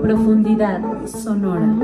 Profundidad sonora.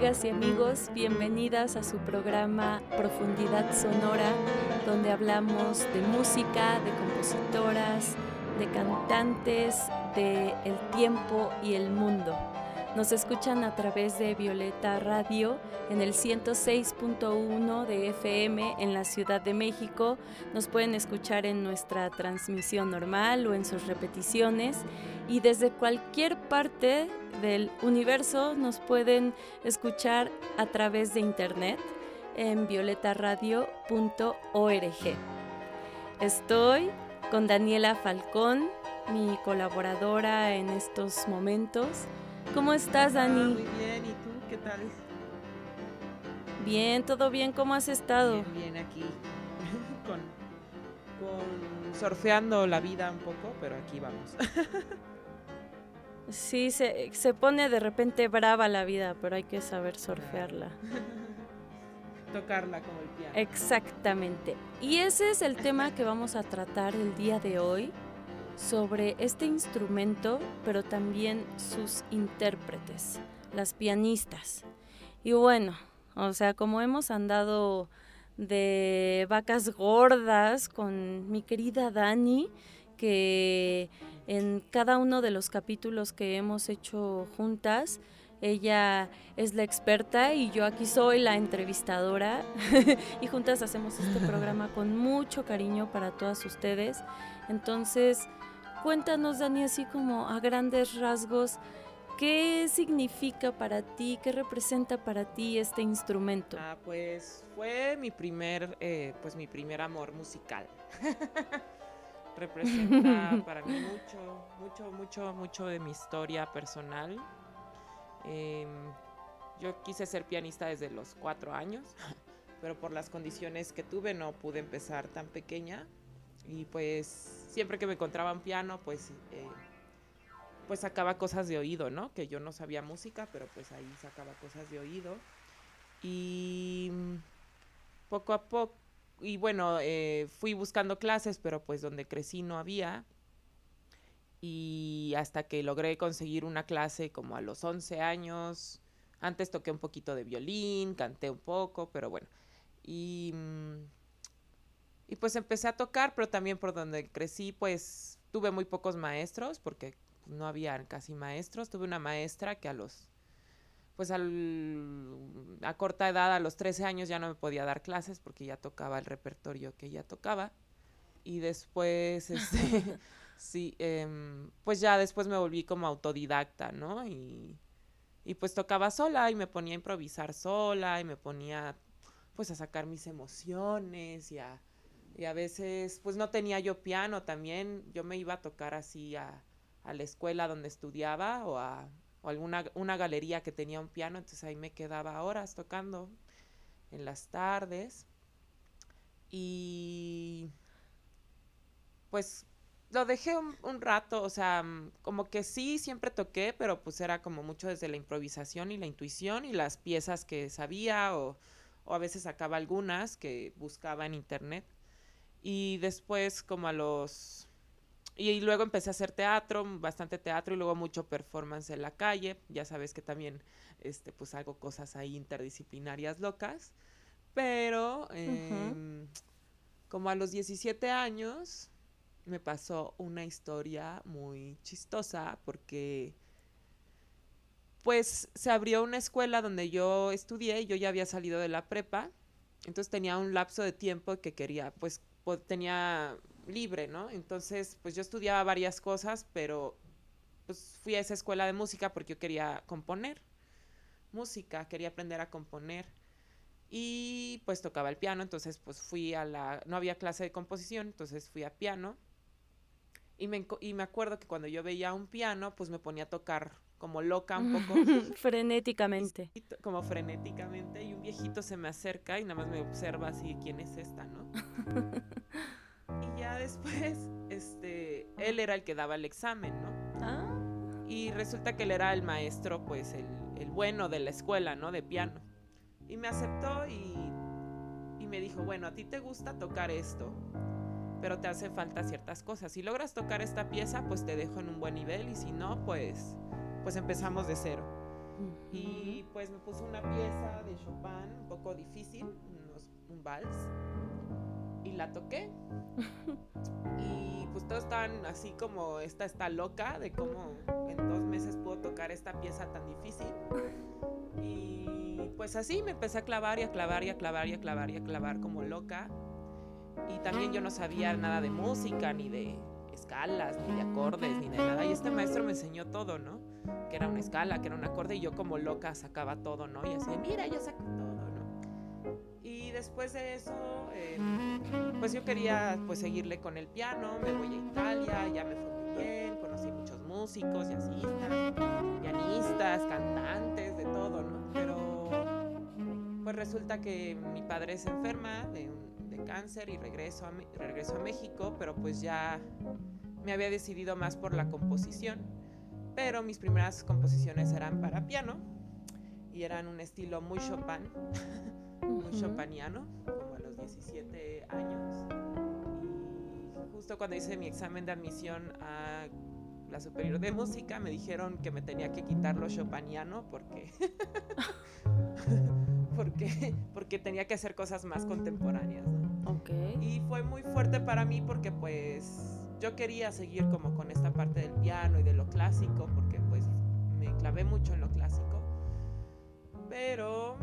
Amigas y amigos? Bienvenidas a su programa Profundidad Sonora, donde hablamos de música, de compositoras, de cantantes, de el tiempo y el mundo. Nos escuchan a través de Violeta Radio en el 106.1 de FM en la Ciudad de México. Nos pueden escuchar en nuestra transmisión normal o en sus repeticiones. Y desde cualquier parte del universo nos pueden escuchar a través de internet en violetaradio.org. Estoy con Daniela Falcón, mi colaboradora en estos momentos. ¿Cómo estás, Dani? muy bien, ¿y tú qué tal? Bien, todo bien, ¿cómo has estado? Bien, bien aquí, con, con surfeando la vida un poco, pero aquí vamos. Sí, se, se, pone de repente brava la vida, pero hay que saber surfearla. Tocarla como el piano. Exactamente. Y ese es el tema que vamos a tratar el día de hoy, sobre este instrumento, pero también sus intérpretes, las pianistas. Y bueno, o sea, como hemos andado de vacas gordas con mi querida Dani, que en cada uno de los capítulos que hemos hecho juntas, ella es la experta y yo aquí soy la entrevistadora y juntas hacemos este programa con mucho cariño para todas ustedes. Entonces, cuéntanos, Dani, así como a grandes rasgos, ¿qué significa para ti, qué representa para ti este instrumento? Ah, pues fue mi primer, eh, pues mi primer amor musical. representa para mí mucho, mucho, mucho, mucho de mi historia personal. Eh, yo quise ser pianista desde los cuatro años, pero por las condiciones que tuve no pude empezar tan pequeña. Y pues siempre que me encontraba un piano, pues, eh, pues sacaba cosas de oído, ¿no? Que yo no sabía música, pero pues ahí sacaba cosas de oído. Y poco a poco y bueno, eh, fui buscando clases, pero pues donde crecí no había. Y hasta que logré conseguir una clase como a los 11 años. Antes toqué un poquito de violín, canté un poco, pero bueno. Y, y pues empecé a tocar, pero también por donde crecí, pues tuve muy pocos maestros, porque no había casi maestros. Tuve una maestra que a los pues al, a corta edad, a los 13 años, ya no me podía dar clases porque ya tocaba el repertorio que ella tocaba. Y después, este, sí, eh, pues ya después me volví como autodidacta, ¿no? Y, y pues tocaba sola y me ponía a improvisar sola y me ponía pues a sacar mis emociones y a, y a veces pues no tenía yo piano también, yo me iba a tocar así a, a la escuela donde estudiaba o a, o alguna una galería que tenía un piano, entonces ahí me quedaba horas tocando en las tardes. Y pues lo dejé un, un, rato, o sea, como que sí, siempre toqué, pero pues era como mucho desde la improvisación y la intuición y las piezas que sabía o, o a veces sacaba algunas que buscaba en internet. Y después como a los y luego empecé a hacer teatro, bastante teatro y luego mucho performance en la calle. Ya sabes que también este, pues hago cosas ahí interdisciplinarias locas. Pero eh, uh -huh. como a los 17 años me pasó una historia muy chistosa porque pues se abrió una escuela donde yo estudié y yo ya había salido de la prepa. Entonces tenía un lapso de tiempo que quería, pues tenía libre, ¿no? Entonces, pues yo estudiaba varias cosas, pero pues fui a esa escuela de música porque yo quería componer. música, quería aprender a componer y pues tocaba el piano, entonces pues fui a la, no había clase de composición, entonces fui a piano y me, y me acuerdo que cuando yo veía un piano pues me ponía a tocar como loca un poco. frenéticamente. Como frenéticamente y un viejito se me acerca y nada más me observa así, ¿quién es esta, no? y ya después, este, él era el que daba el examen, ¿no? Ah. Y resulta que él era el maestro, pues el, el bueno de la escuela, ¿no? De piano. Y me aceptó y, y me dijo, bueno, a ti te gusta tocar esto, pero te hace falta ciertas cosas. Si logras tocar esta pieza, pues te dejo en un buen nivel y si no, pues, pues empezamos de cero. Y pues me puso una pieza de Chopin un poco difícil, un vals, y la toqué. y pues todos estaban así como, esta está loca de cómo en dos meses puedo tocar esta pieza tan difícil. Y pues así me empecé a clavar y a clavar y a clavar y a clavar y a clavar como loca. Y también yo no sabía nada de música, ni de escalas, ni de acordes, ni de nada. Y este maestro me enseñó todo, ¿no? Que era una escala, que era un acorde, y yo como loca sacaba todo, ¿no? Y así, mira, ya saqué todo, ¿no? Y después de eso, em, pues yo quería pues seguirle con el piano, me voy a Italia, ya me fue muy bien, conocí muchos músicos, jazzistas, pianistas, cantantes, de todo, ¿no? Pero pues resulta que mi padre se enferma de un cáncer y regreso a, regreso a México, pero pues ya me había decidido más por la composición. Pero mis primeras composiciones eran para piano y eran un estilo muy Chopin, muy chopiniano, como a los 17 años. Y justo cuando hice mi examen de admisión a la superior de música, me dijeron que me tenía que quitar lo chopiniano porque porque, porque tenía que hacer cosas más contemporáneas. Y fue muy fuerte para mí porque pues yo quería seguir como con esta parte del piano y de lo clásico porque pues me clavé mucho en lo clásico. Pero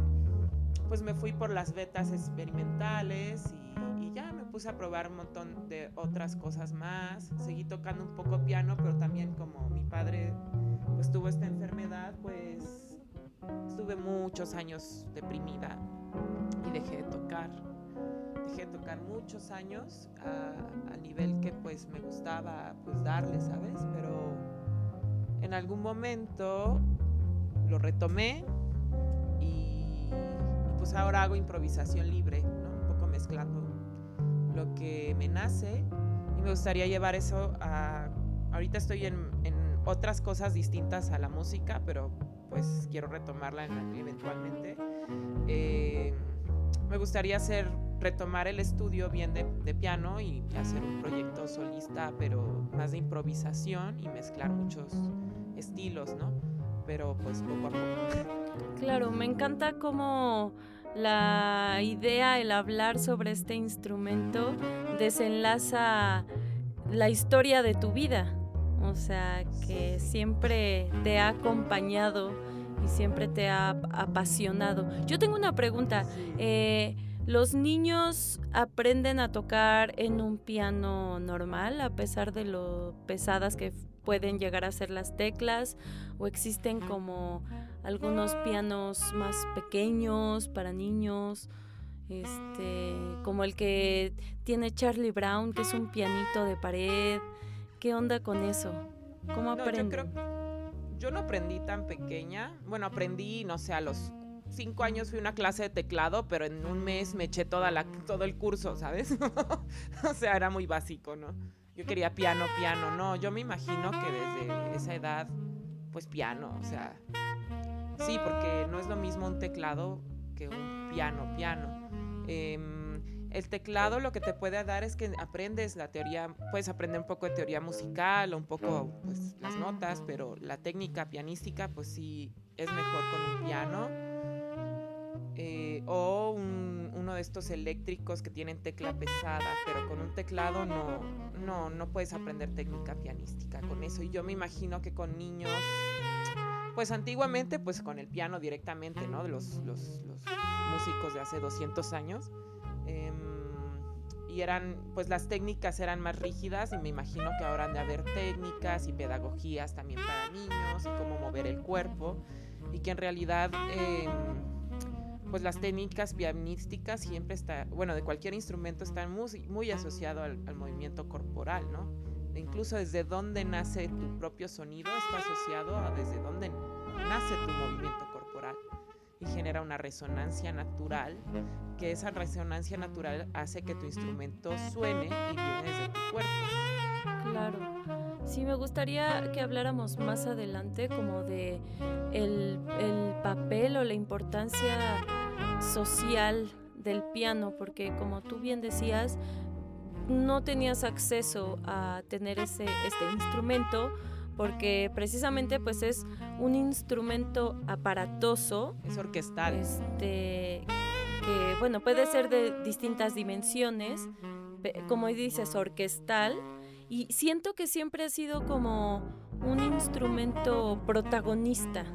pues me fui por las vetas experimentales y, y, ya me puse a probar un montón de otras cosas más. Seguí tocando un poco piano, pero también como mi padre pues tuvo esta enfermedad, pues Estuve muchos años deprimida y dejé de tocar. Dejé de tocar muchos años a, nivel que pues me gustaba pues darle, ¿sabes? Pero en algún momento lo retomé y, pues ahora hago improvisación libre. Un poco mezclando lo que me nace y me gustaría llevar eso a... Ahorita estoy en, en otras cosas distintas a la música, pero pues quiero retomarla eventualmente. Eh, me gustaría hacer, retomar el estudio bien de, de, piano y hacer un proyecto solista, pero más de improvisación y mezclar muchos estilos, ¿no? Pero pues poco a poco. Claro, me encanta cómo la idea, el hablar sobre este instrumento desenlaza la historia de tu vida o sea, que siempre te ha acompañado y siempre te ha apasionado. Yo tengo una pregunta. Eh, ¿Los niños aprenden a tocar en un piano normal a pesar de lo pesadas que pueden llegar a ser las teclas? ¿O existen como algunos pianos más pequeños para niños? Este, como el que tiene Charlie Brown, que es un pianito de pared. ¿Qué onda con eso? ¿Cómo aprendí? yo, no aprendí tan pequeña. Bueno, aprendí, no sé, a los cinco años fui a una clase de teclado, pero en un mes me eché toda la, todo el curso, ¿sabes? o sea, era muy básico, ¿no? Yo quería piano, piano, no. Yo me imagino que desde esa edad, pues piano, o sea, sí, porque no es lo mismo un teclado que un piano, piano. Eh, el teclado lo que te puede dar es que aprendes la teoría, puedes aprender un poco de teoría musical o un poco pues, las notas, pero la técnica pianística pues sí es mejor con un piano eh, o uno de estos eléctricos que tienen tecla pesada, pero con un teclado no, no, no puedes aprender técnica pianística con eso. Y yo me imagino que con niños, pues antiguamente pues con el piano directamente, ¿no? Los, los, los músicos de hace 200 años. Em, y eran, pues las técnicas eran más rígidas y me imagino que ahora han de haber técnicas y pedagogías también para niños y cómo mover el cuerpo. y que en realidad em, pues las técnicas pianísticas siempre está, bueno, de cualquier instrumento están muy, muy asociado al, movimiento corporal, ¿no? E incluso desde dónde nace tu propio sonido está asociado a desde dónde nace tu movimiento corporal y genera una resonancia natural, que esa resonancia natural hace que tu instrumento suene y viene desde tu cuerpo. Claro. Sí, me gustaría que habláramos más adelante como de el, el papel o la importancia social del piano, porque como tú bien decías, no tenías acceso a tener ese, este instrumento porque precisamente pues es un instrumento aparatoso. Es orquestal. Este, que bueno, puede ser de distintas dimensiones, como dices, orquestal, y siento que siempre ha sido como un instrumento protagonista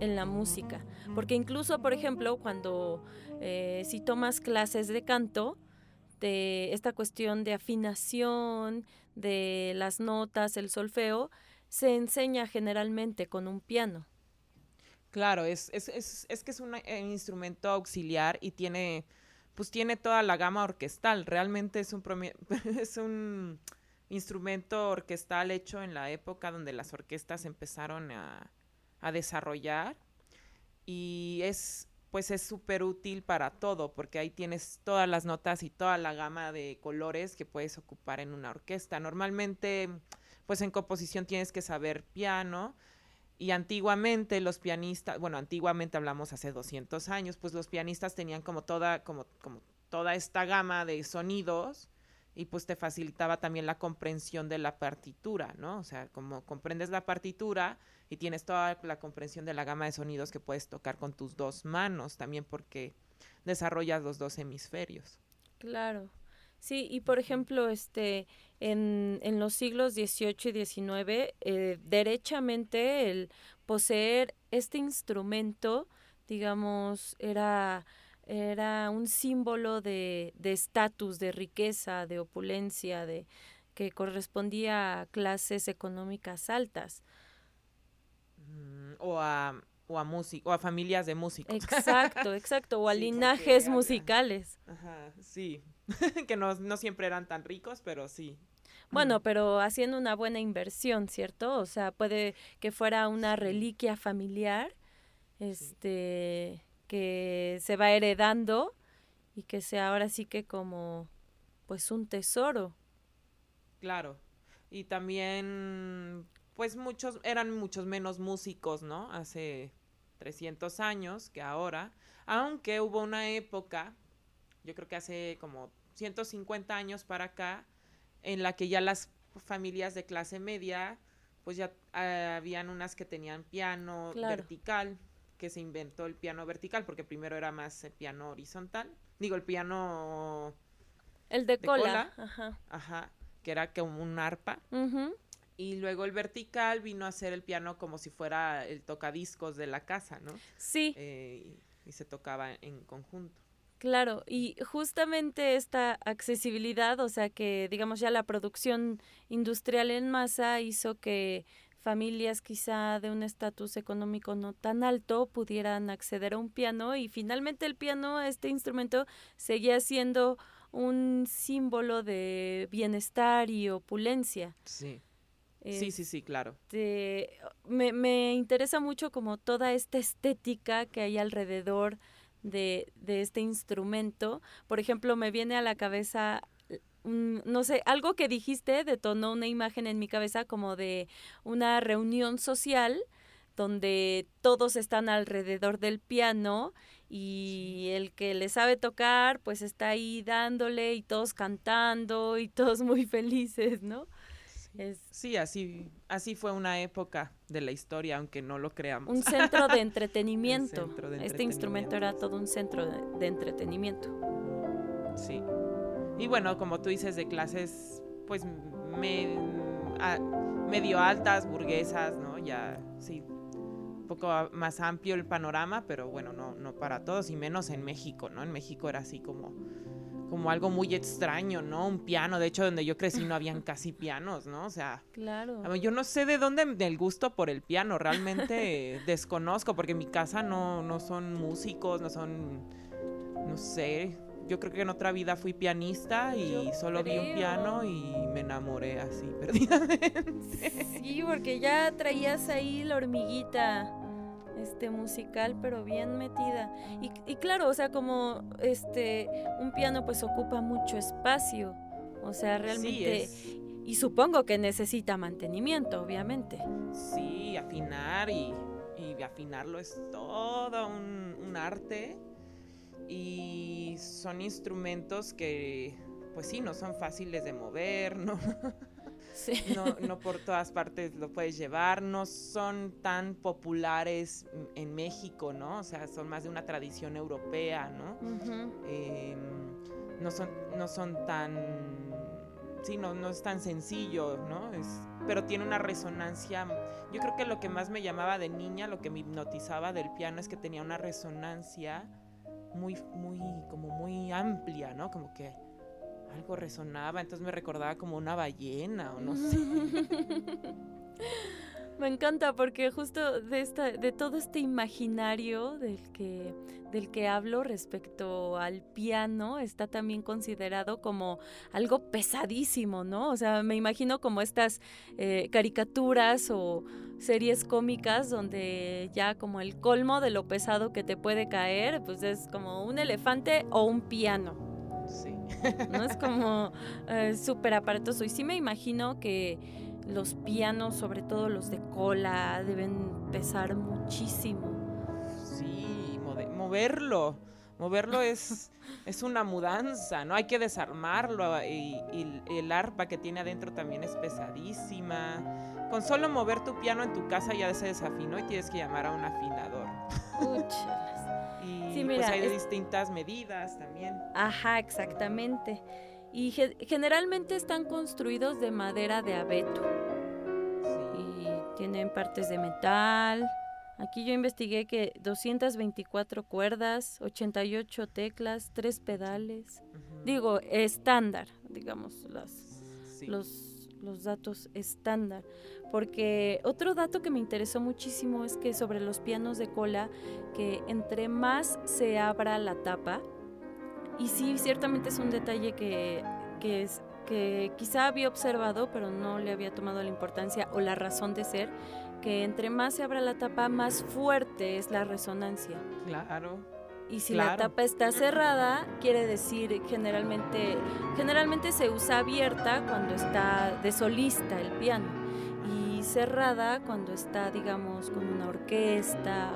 en la música, porque incluso, por ejemplo, cuando eh, si tomas clases de canto, de esta cuestión de afinación, de las notas, el solfeo, se enseña generalmente con un piano. Claro, es, es, es, es que es un, eh, instrumento auxiliar y tiene, pues tiene toda la gama orquestal. Realmente es un, es un instrumento orquestal hecho en la época donde las orquestas empezaron a, a desarrollar y es pues es súper útil para todo, porque ahí tienes todas las notas y toda la gama de colores que puedes ocupar en una orquesta. Normalmente, pues en composición tienes que saber piano, y antiguamente los pianistas, bueno, antiguamente hablamos hace 200 años, pues los pianistas tenían como toda, como, como toda esta gama de sonidos y pues te facilitaba también la comprensión de la partitura, ¿no? O sea, como comprendes la partitura y tienes toda la comprensión de la gama de sonidos que puedes tocar con tus dos manos, también porque desarrollas los dos hemisferios. Claro. Sí, y por ejemplo, este, en, en los siglos XVIII y XIX, eh, derechamente el poseer este instrumento, digamos, era era un símbolo de estatus, de, riqueza, de opulencia, de que correspondía a clases económicas altas. Mm, o a o a o a familias de músicos. Exacto, exacto, o a linajes musicales. Ajá, sí, que no, no siempre eran tan ricos, pero sí. Bueno, pero haciendo una buena inversión, ¿cierto? O sea, puede que fuera una reliquia familiar, este, que se va heredando y que sea ahora sí que como pues un tesoro. Claro. Y también pues muchos eran muchos menos músicos, ¿no? Hace 300 años que ahora, aunque hubo una época, yo creo que hace como 150 años para acá, en la que ya las familias de clase media, pues ya uh, habían unas que tenían piano claro. vertical, que se inventó el piano vertical, porque primero era más el piano horizontal. Digo, el piano... El de, de cola. cola. Ajá. Ajá. Que era como un arpa. Uh -huh. Y luego el vertical vino a ser el piano como si fuera el tocadiscos de la casa, ¿no? Sí. Eh, y, y se tocaba en conjunto. Claro, y justamente esta accesibilidad, o sea que digamos ya la producción industrial en masa hizo que familias quizá de un estatus económico no tan alto pudieran acceder a un piano y finalmente el piano, este instrumento, seguía siendo un símbolo de bienestar y opulencia. Sí. Eh, sí, sí, sí, claro. Este, me, me interesa mucho como toda esta estética que hay alrededor de, de este instrumento. Por ejemplo, me viene a la cabeza no sé, algo que dijiste detonó una imagen en mi cabeza como de una reunión social donde todos están alrededor del piano y el que le sabe tocar pues está ahí dándole y todos cantando y todos muy felices, ¿no? Es sí, así, así fue una época de la historia, aunque no lo creamos. Un centro de entretenimiento. centro de entretenimiento. Este instrumento era todo un centro de, de entretenimiento. Sí. Y bueno, como tú dices, de clases, pues me, a, medio altas, burguesas, ¿no? Ya, sí, un poco más amplio el panorama, pero bueno, no, no para todos, y menos en México, ¿no? En México era así como, como algo muy extraño, ¿no? Un piano, de hecho, donde yo crecí no habían casi pianos, ¿no? O sea, Claro. yo no sé de dónde el gusto por el piano, realmente desconozco, porque en mi casa no, no son músicos, no son, no sé, yo creo que en otra vida fui pianista y Yo solo vi un piano y me enamoré así, perdidamente. Sí, porque ya traías ahí la hormiguita este musical, pero bien metida. Y, y claro, o sea, como este un piano pues ocupa mucho espacio. O sea, realmente Sí, es, y supongo que necesita mantenimiento, obviamente. sí, afinar y, y afinarlo es todo un, un arte y son instrumentos que, pues sí, no son fáciles de mover, ¿no? Sí. no, no por todas partes lo puedes llevar, no son tan populares en México, ¿no? O sea, son más de una tradición europea, ¿no? Eh, no, son, no son tan... Sí, no, no es tan sencillo, ¿no? Es, pero tiene una resonancia. Yo creo que lo que más me llamaba de niña, lo que me hipnotizaba del piano es que tenía una resonancia muy, muy, como muy amplia, ¿no? Como que algo resonaba, entonces me recordaba como una ballena o no sé. Me encanta porque justo de esta, de todo este imaginario del que, del que hablo respecto al piano está también considerado como algo pesadísimo, ¿no? O sea, me imagino como estas eh, caricaturas o series cómicas donde ya como el colmo de lo pesado que te puede caer, pues es como un elefante o un piano. Sí. ¿no? Es como eh, súper aparatoso. Y sí me imagino que los pianos, sobre todo los de cola, deben pesar muchísimo. Sí, moverlo. Moverlo es, es una mudanza, ¿no? Hay que desarmarlo y, y el arpa que tiene adentro también es pesadísima. Con solo mover tu piano en tu casa ya se desafinó y tienes que llamar a un afinador. Úchalas. Y Sí, pues hay es- distintas medidas también. Ajá, exactamente. Y ge- generalmente están construidos de madera de abeto Sí. y tienen partes de metal. Aquí yo investigué que 224 cuerdas, 88 teclas, 3 pedales. Digo, estándar, digamos, las, Sí. los, los datos estándar. Porque otro dato que me interesó muchísimo es que sobre los pianos de cola, que entre más se abra la tapa, y sí, ciertamente es un detalle que, que, es, que quizá había observado, pero no le había tomado la importancia o la razón de ser, que entre más se abra la tapa, más fuerte es la resonancia. Claro. Y si la tapa está cerrada, quiere decir generalmente, generalmente se usa abierta cuando está de solista el piano y cerrada cuando está, digamos, con una orquesta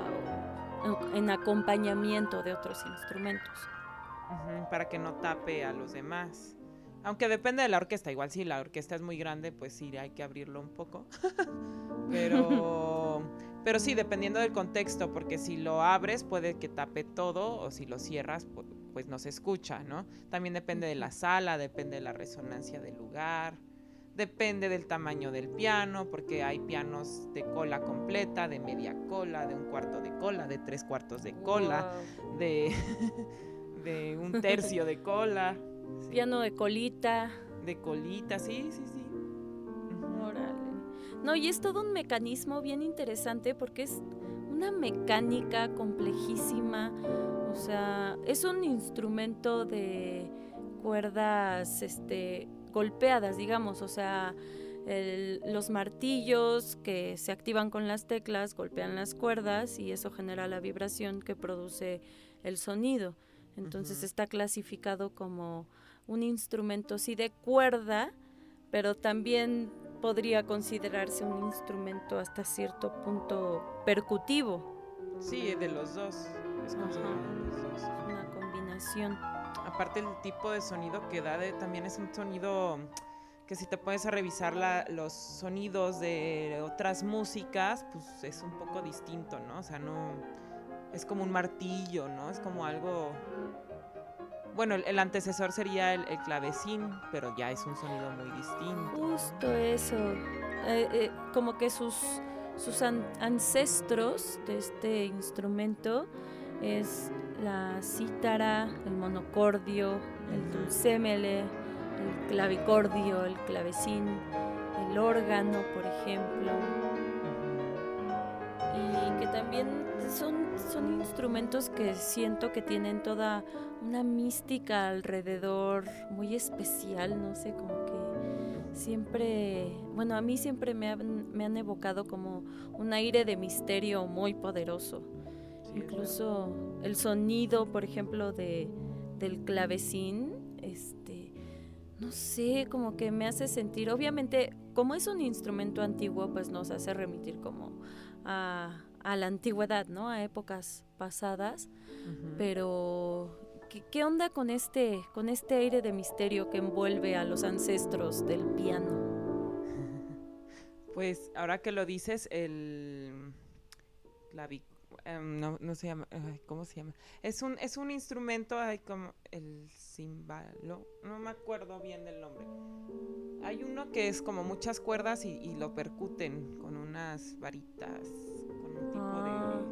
o en acompañamiento de otros instrumentos. Para que no tape a los demás. Aunque depende de la orquesta, igual si la orquesta es muy grande, pues sí hay que abrirlo un poco. pero, pero sí, dependiendo del contexto, porque si lo abres puede que tape todo o si lo cierras pu- pues no se escucha, ¿no? También depende de la sala, depende de la resonancia del lugar, depende del tamaño del piano, porque hay pianos de cola completa, de media cola, de un cuarto de cola, de tres cuartos de cola de, de un tercio de cola. sí, Piano de colita. De colita, sí, sí, sí. Órale. No, y es todo un mecanismo bien interesante porque es una mecánica complejísima. O sea, es un instrumento de cuerdas este, golpeadas, digamos. O sea, el- los martillos que se activan con las teclas golpean las cuerdas y eso genera la vibración que produce el sonido. Entonces está clasificado como un instrumento sí de cuerda, pero también podría considerarse un instrumento hasta cierto punto percutivo, Sí, de los dos. Es considerado de los dos. una combinación. Aparte el tipo de sonido que da de- también es un sonido que si te pones a revisar la- los sonidos de otras músicas, pues es un poco distinto, ¿no? O sea, no es como un martillo, ¿no? Es como algo bueno, el, el antecesor sería el, el clavecín, pero ya es un sonido muy distinto. ¿no? Justo eso, eh, eh, como que sus, sus an- ancestros de este instrumento es la cítara, el monocordio, el dulcémele, el clavicordio, el clavecín, el órgano, por ejemplo. Y que también son, son instrumentos que siento que tienen toda una mística alrededor muy especial, no sé, como que siempre, bueno, a mí siempre me han, me han evocado como un aire de misterio muy poderoso. Incluso el sonido, por ejemplo, de, del clavecín, este, no sé, como que me hace sentir, obviamente, como es un instrumento antiguo, pues nos hace remitir como a, a la antigüedad, ¿no? A épocas pasadas, pero ¿qué, onda con este, con este aire de misterio que envuelve a los ancestros del piano? Pues ahora que lo dices, el clavic Em, no, no se llama, ¿cómo se llama? Es un, es un instrumento, hay como el cimbalo, no me acuerdo bien del nombre. Hay uno que es como muchas cuerdas y, lo percuten con unas varitas, con un tipo de... Ah.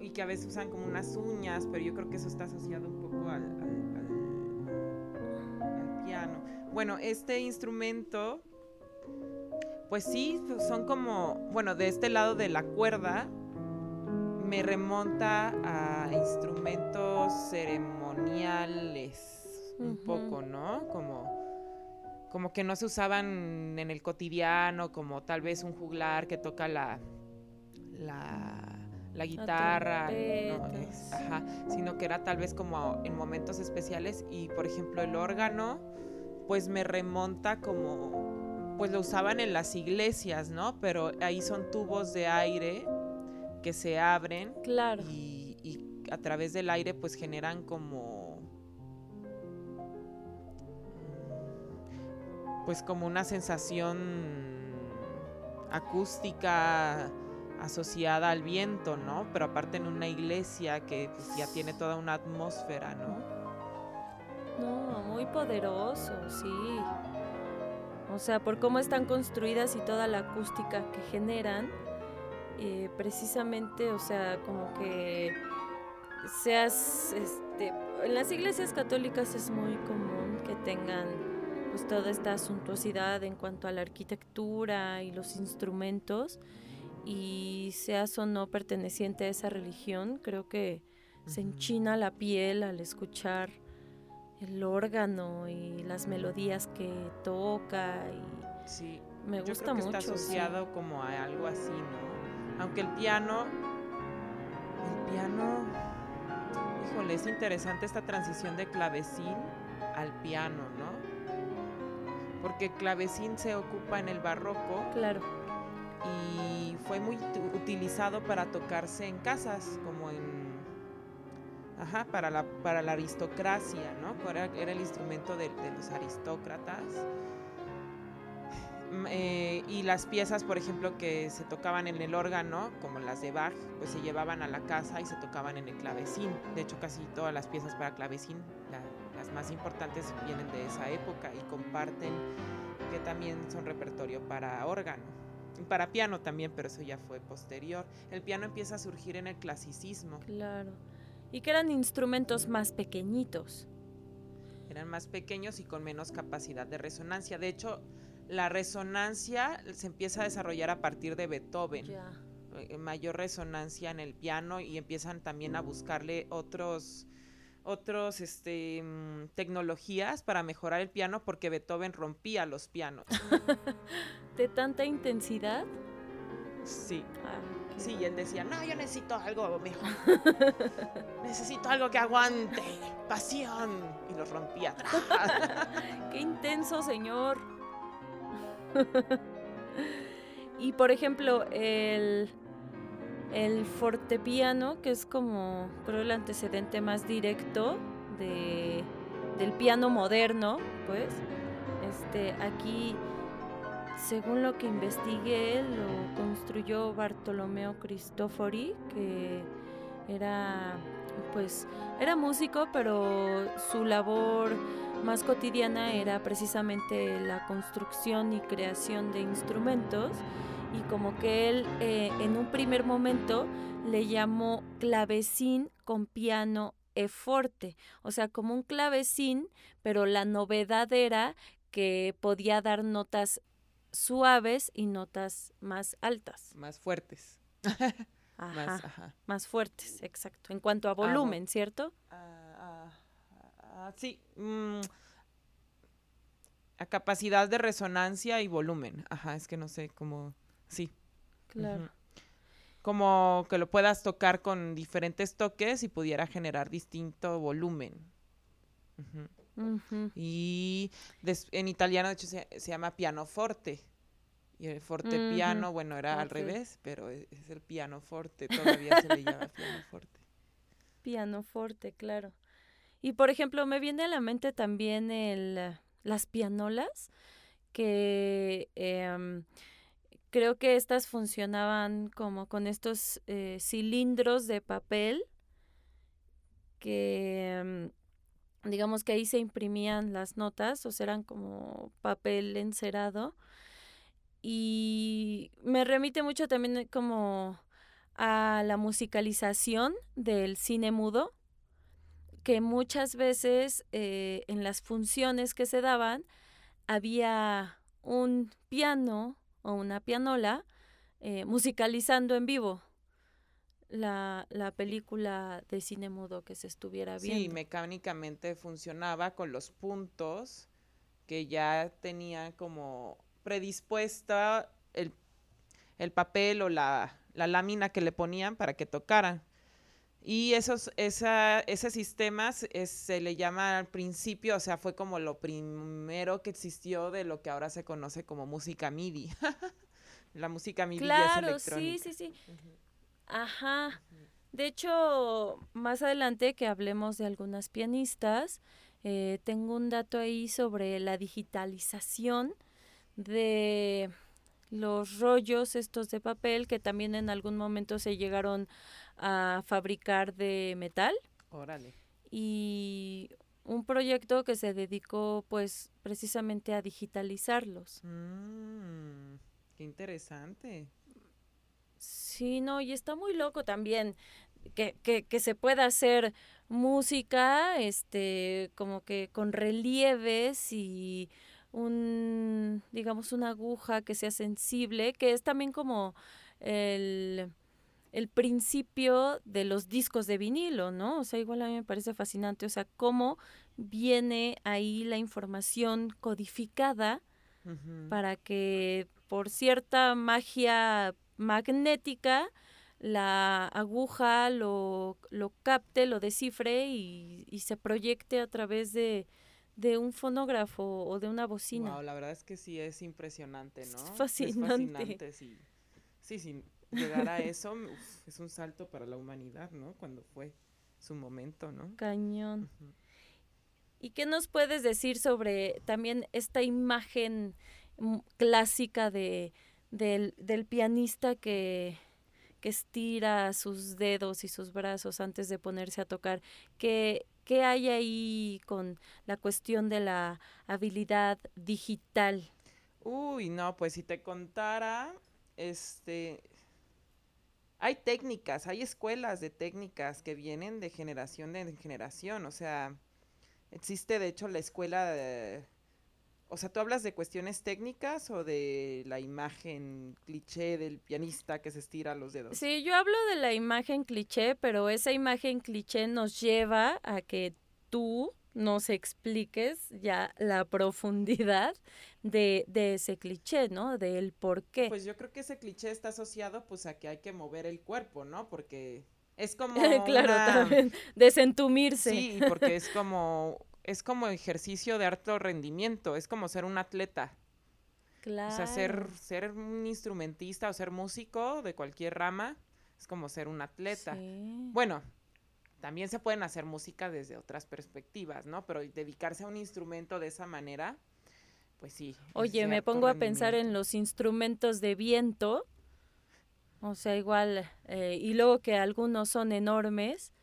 Y, que a veces usan como unas uñas, pero yo creo que eso está asociado un poco al, al piano. Bueno, este instrumento pues sí, son como, bueno, de este lado de la cuerda me remonta a instrumentos ceremoniales un poco, ¿no? Como, como que no se usaban en el cotidiano, como tal vez un juglar que toca la, la, guitarra, sino que era tal vez como en momentos especiales y por ejemplo el órgano, pues me remonta como, pues lo usaban en las iglesias, ¿no? Pero ahí son tubos de aire que se abren claro. y, a través del aire pues generan como pues como una sensación acústica asociada al viento, ¿no? Pero aparte en una iglesia que pues, ya tiene toda una atmósfera, ¿no? No, muy poderoso, sí. O sea, por cómo están construidas y toda la acústica que generan, eh, precisamente, o sea, como que seas, este, en las iglesias católicas es muy común que tengan pues toda esta suntuosidad en cuanto a la arquitectura y los instrumentos y seas o no perteneciente a esa religión, creo que se enchina la piel al escuchar el órgano y las melodías que toca y sí. me gusta mucho. Está asociado como a algo así, ¿no? Aunque el piano, el piano, híjole, es interesante esta transición de clavecín al piano, ¿no? Porque el clavecín se ocupa en el barroco. Claro. Y fue muy utilizado para tocarse en casas, como en Ajá, para la, para la aristocracia, ¿no? Era, era el instrumento de, de, los aristócratas. Mm, eh, y las piezas, por ejemplo, que se tocaban en el órgano, como las de Bach, pues se llevaban a la casa y se tocaban en el clavecín. De hecho, casi todas las piezas para clavecín, las más importantes, vienen de esa época y comparten que también son repertorio para órgano. Y para piano también, pero eso ya fue posterior. El piano empieza a surgir en el clasicismo. Claro. Y que eran instrumentos más pequeñitos. Eran más pequeños y con menos capacidad de resonancia. De hecho, la resonancia se empieza a desarrollar a partir de Beethoven. Eh, mayor resonancia en el piano y empiezan también a buscarle otros otros este mm, tecnologías para mejorar el piano porque Beethoven rompía los pianos. ¿De tanta intensidad? Sí. Ah, sí, y él decía, no, yo necesito algo mejor. necesito algo que aguante, pasión. Y lo rompía. Qué intenso, señor. y por ejemplo, el, el fortepiano, que es como, creo, el antecedente más directo de, del piano moderno, pues, este, aquí, según lo que investigué, lo construyó Bartolomeo Cristofori, que era, pues, era músico, pero su labor más cotidiana era precisamente la construcción y creación de instrumentos y como que él eh, en un primer momento le llamó clavecín con piano e forte, o sea, como un clavecín, pero la novedad era que podía dar notas suaves y notas más altas. Más fuertes. Ajá, más, fuertes, exacto. En cuanto a volumen, ¿cierto? Ah, ah, sí. Mm, a capacidad de resonancia y volumen. Ajá, es que no sé cómo. Sí. Claro. Como que lo puedas tocar con diferentes toques y pudiera generar distinto volumen. Y en italiano, de hecho, se, se llama pianoforte. Y el forte piano, bueno, era al revés, pero e, es, el piano forte, todavía se le llama piano forte. Piano forte, claro. Y por ejemplo, me viene a la mente también el, las pianolas, que em, creo que estas funcionaban como con estos eh, cilindros de papel que em, digamos que ahí se imprimían las notas, o sea, eran como papel encerado. Y me remite mucho también eh, como a la musicalización del cine mudo, que muchas veces eh, en las funciones que se daban había un piano o una pianola eh, musicalizando en vivo la, la, película de cine mudo que se estuviera viendo. Sí, mecánicamente funcionaba con los puntos que ya tenía como predispuesta el, el papel o la, la, lámina que le ponían para que tocaran. Y esos, esa, ese sistema se le llama al principio, o sea, fue como lo primero que existió de lo que ahora se conoce como música MIDI. la música MIDI claro, es electrónica. sí, sí, sí. Ajá. De hecho, más adelante que hablemos de algunas pianistas, eh, tengo un dato ahí sobre la digitalización de los rollos estos de papel que también en algún momento se llegaron a fabricar de metal. Órale. Y un proyecto que se dedicó pues precisamente a digitalizarlos. Mm, qué interesante. Sí, no, y está muy loco también que, que, que se pueda hacer música, este, como que con relieves y un, digamos, una aguja que sea sensible, que es también como el, el principio de los discos de vinilo, ¿no? O sea, igual a mí me parece fascinante, o sea, cómo viene ahí la información codificada para que por cierta magia magnética la aguja lo, lo capte, lo descifre y, y se proyecte a través de, de un fonógrafo o de una bocina. Wow, la verdad es que sí es impresionante, ¿no? Es fascinante. Es fascinante, sí. Sí, sí, llegar a eso es un salto para la humanidad, ¿no? Cuando fue su momento, ¿no? Cañón. ¿Y qué nos puedes decir sobre también esta imagen mm, clásica de, del, del pianista que, que estira sus dedos y sus brazos antes de ponerse a tocar? ¿Qué, ¿Qué hay ahí con la cuestión de la habilidad digital? Uy, no, pues si te contara, este, hay técnicas, hay escuelas de técnicas que vienen de generación en generación, o sea, existe de hecho la escuela de o sea, ¿tú hablas de cuestiones técnicas o de la imagen cliché del pianista que se estira los dedos? Sí, yo hablo de la imagen cliché, pero esa imagen cliché nos lleva a que tú nos expliques ya la profundidad de, de ese cliché, ¿no? Del por qué. Pues yo creo que ese cliché está asociado pues a que hay que mover el cuerpo, ¿no? Porque es como claro, también desentumirse. Sí, porque es como es como ejercicio de alto rendimiento, es como ser un atleta. Claro. O sea, ser, ser un instrumentista o ser músico de cualquier rama es como ser un atleta. Bueno, también se pueden hacer música desde otras perspectivas, ¿no? Pero dedicarse a un instrumento de esa manera, pues sí. Oye, me pongo a pensar en los instrumentos de viento, o sea, igual, eh, y luego que algunos son enormes,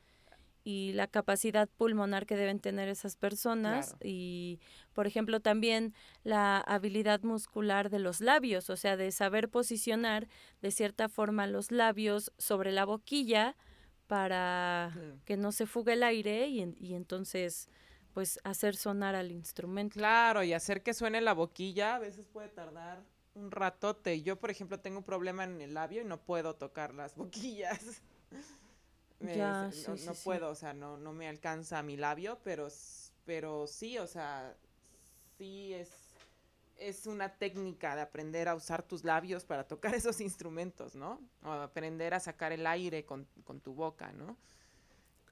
y la capacidad pulmonar que deben tener esas personas y por ejemplo también la habilidad muscular de los labios, o sea, de saber posicionar de cierta forma los labios sobre la boquilla para Mm. que no se fugue el aire y, y entonces pues hacer sonar al instrumento. Claro, y hacer que suene la boquilla a veces puede tardar un ratote. Yo, por ejemplo, tengo un problema en el labio y no puedo tocar las boquillas. Ya, sí, no, sí, no sí. puedo, o sea, no, no me alcanza mi labio, pero, pero sí, o sea, sí es, es una técnica de aprender a usar tus labios para tocar esos instrumentos, ¿no? O aprender a sacar el aire con, con tu boca, ¿no?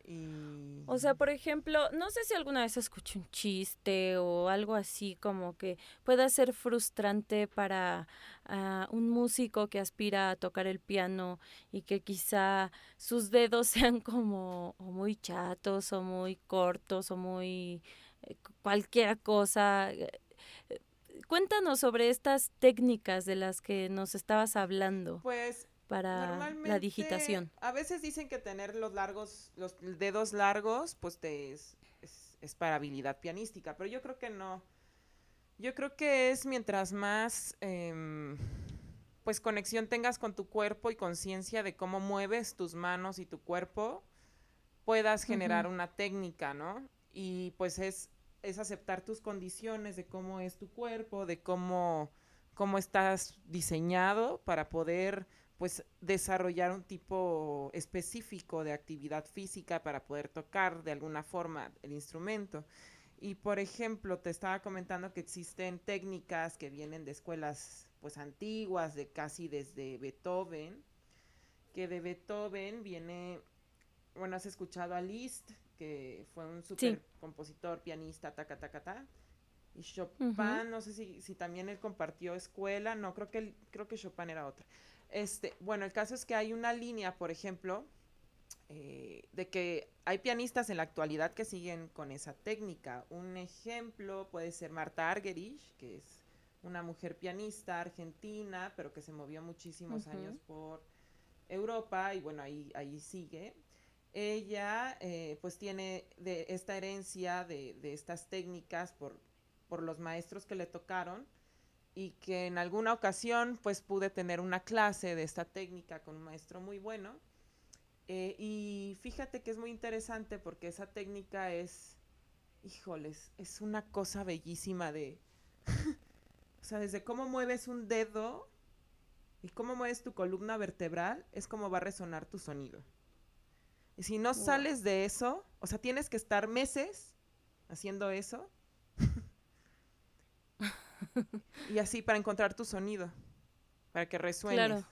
Y... O sea, por ejemplo, no sé si alguna vez escuché un chiste o algo así como que pueda ser frustrante para ah, un músico que aspira a tocar el piano y que quizá sus dedos sean como o muy chatos o muy cortos o muy eh, cu- cualquier cosa. Eh, eh, Cuéntanos sobre estas técnicas de las que nos estabas hablando Pues para la digitación. A veces dicen que tener los largos, los dedos largos, pues te es, es- es para habilidad pianística, pero yo creo que no. Yo creo que es mientras más em, pues conexión tengas con tu cuerpo y conciencia de cómo mueves tus manos y tu cuerpo, puedas generar una técnica, ¿no? Y pues es, es aceptar tus condiciones de cómo es tu cuerpo, de cómo, cómo estás diseñado para poder pues desarrollar un tipo específico de actividad física para poder tocar de alguna forma el instrumento. Y por ejemplo, te estaba comentando que existen técnicas que vienen de escuelas pues antiguas, de casi desde Beethoven, que de Beethoven viene, bueno, has escuchado a Liszt, que fue un super compositor, pianista, taca, taca, ta. Y Chopin, no sé si, si también él compartió escuela, no, creo que, él- creo que Chopin era otra. Este, bueno, el caso es que hay una línea, por ejemplo, eh, de que hay pianistas en la actualidad que siguen con esa técnica. Un ejemplo puede ser Marta Argerich, que es una mujer pianista argentina, pero que se movió muchísimos años por Europa y bueno, ahí, ahí sigue. Ella eh, pues tiene de esta herencia de, de estas técnicas por, por los maestros que le tocaron y que en alguna ocasión pues pude tener una clase de esta técnica con un maestro muy bueno. Eh, y fíjate que es muy interesante porque esa técnica es, híjoles, es una cosa bellísima de, o sea, desde cómo mueves un dedo y cómo mueves tu columna vertebral, es como va a resonar tu sonido. Y si no Wow. sales de eso, o sea, tienes que estar meses haciendo eso. Y así para encontrar tu sonido, para que resuene. Claro.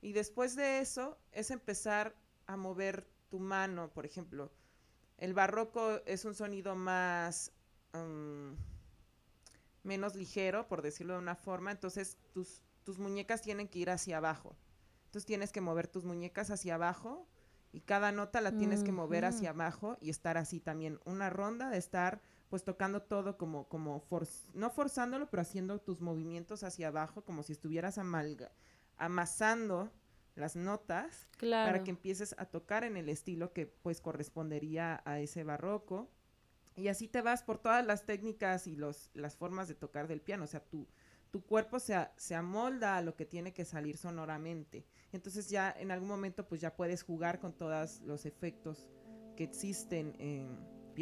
Y después de eso es empezar a mover tu mano, por ejemplo. El barroco es un sonido más mm, menos ligero, por decirlo de una forma, entonces tus, tus muñecas tienen que ir hacia abajo. Entonces tienes que mover tus muñecas hacia abajo y cada nota la tienes que mover hacia abajo y estar así también. Una ronda de estar pues tocando todo como, como forz- no forzándolo, pero haciendo tus movimientos hacia abajo como si estuvieras amalga amasando las notas Claro. para que empieces a tocar en el estilo que pues correspondería a ese barroco. Y así te vas por todas las técnicas y los, las formas de tocar del piano. O sea, tu, tu cuerpo se, a- se amolda a lo que tiene que salir sonoramente. Entonces ya en algún momento pues ya puedes jugar con todos los efectos que existen eh,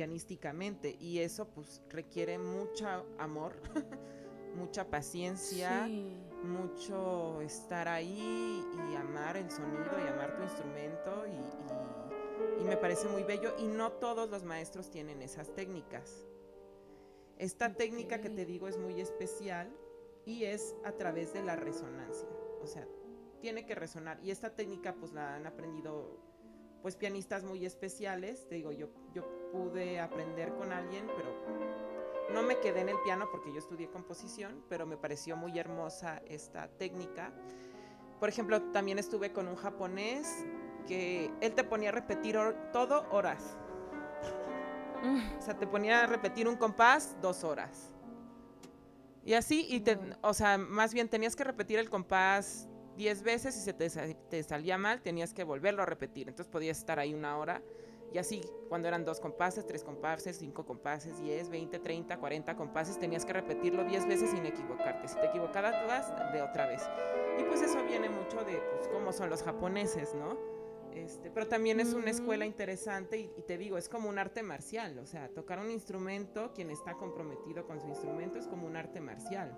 pianísticamente. Y eso pues requiere mucho amor, mucha paciencia Sí. mucho estar ahí y amar el sonido y amar tu instrumento y, y- y me parece muy bello y no todos los maestros tienen esas técnicas. Esta técnica que te digo es muy especial y es a través de la resonancia, o sea, tiene que resonar y esta técnica pues la han aprendido pues pianistas muy especiales, te digo, yo, yo pude aprender con alguien, pero no me quedé en el piano porque yo estudié composición, pero me pareció muy hermosa esta técnica. Por ejemplo, también estuve con un japonés que él te ponía a repetir todo horas. O sea, te ponía a repetir un compás dos horas. Y así, y te, o sea, más bien tenías que repetir el compás diez veces y se te, sa- te salía mal, tenías que volverlo a repetir. Entonces podías estar ahí una hora. Y así, cuando eran dos compases, tres compases, cinco compases, 10, 20, 30, 40 compases, tenías que repetirlo 10 veces sin equivocarte. Si te equivocabas, de otra vez. Y pues eso viene mucho de pues, cómo son los japoneses, ¿no? Este, pero también es una escuela interesante y, y, te digo, es como un arte marcial, o sea, tocar un instrumento, quien está comprometido con su instrumento es como un arte marcial.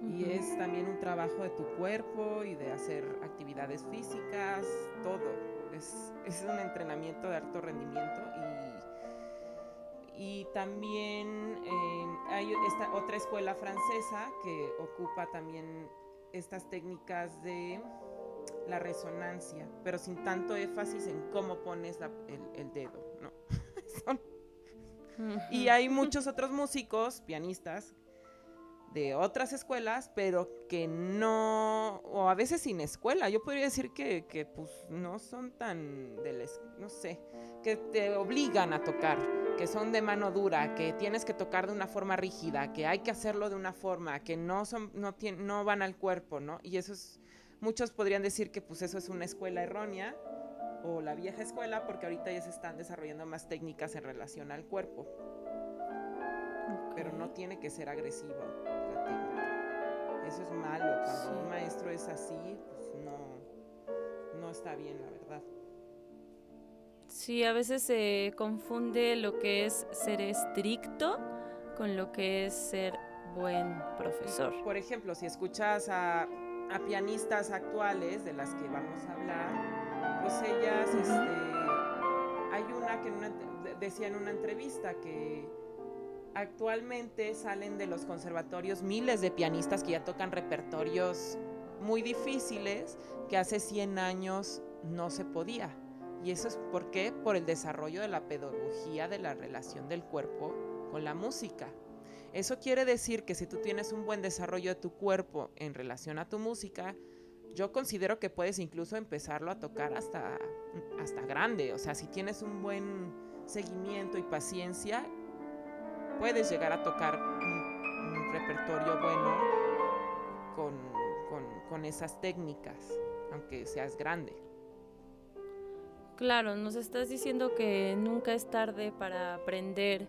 Y es también un trabajo de tu cuerpo y de hacer actividades físicas, todo. Es, es un entrenamiento de alto rendimiento y, y también eh, hay esta otra escuela francesa que ocupa también estas técnicas de la resonancia, pero sin tanto énfasis en cómo pones el, el, dedo, ¿no? Y hay muchos otros músicos, pianistas, de otras escuelas, pero que no, o a veces sin escuela. Yo podría decir que, que pues no son tan, de no sé, que te obligan a tocar, que son de mano dura, que tienes que tocar de una forma rígida, que hay que hacerlo de una forma, que no, son, no, no van al cuerpo, ¿no? Y eso es, muchos podrían decir que pues eso es una escuela errónea o la vieja escuela, porque ahorita ya se están desarrollando más técnicas en relación al cuerpo pero no tiene que ser agresiva la técnica. Eso es malo. Cuando un maestro es así, pues no, no está bien, la verdad. Sí, a veces se confunde lo que es ser estricto con lo que es ser buen profesor. Por ejemplo, si escuchas a, a pianistas actuales de las que vamos a hablar, pues ellas, este, hay una que decía en una entrevista que actualmente salen de los conservatorios miles de pianistas que ya tocan repertorios muy difíciles que hace 100 años no se podía. Y eso es por qué? Por el desarrollo de la pedagogía de la relación del cuerpo con la música. Eso quiere decir que si tú tienes un buen desarrollo de tu cuerpo en relación a tu música, yo considero que puedes incluso empezarlo a tocar hasta, hasta grande. O sea, si tienes un buen seguimiento y paciencia, puedes llegar a tocar un, repertorio bueno con, con, esas técnicas, aunque seas grande. Claro, nos estás diciendo que nunca es tarde para aprender.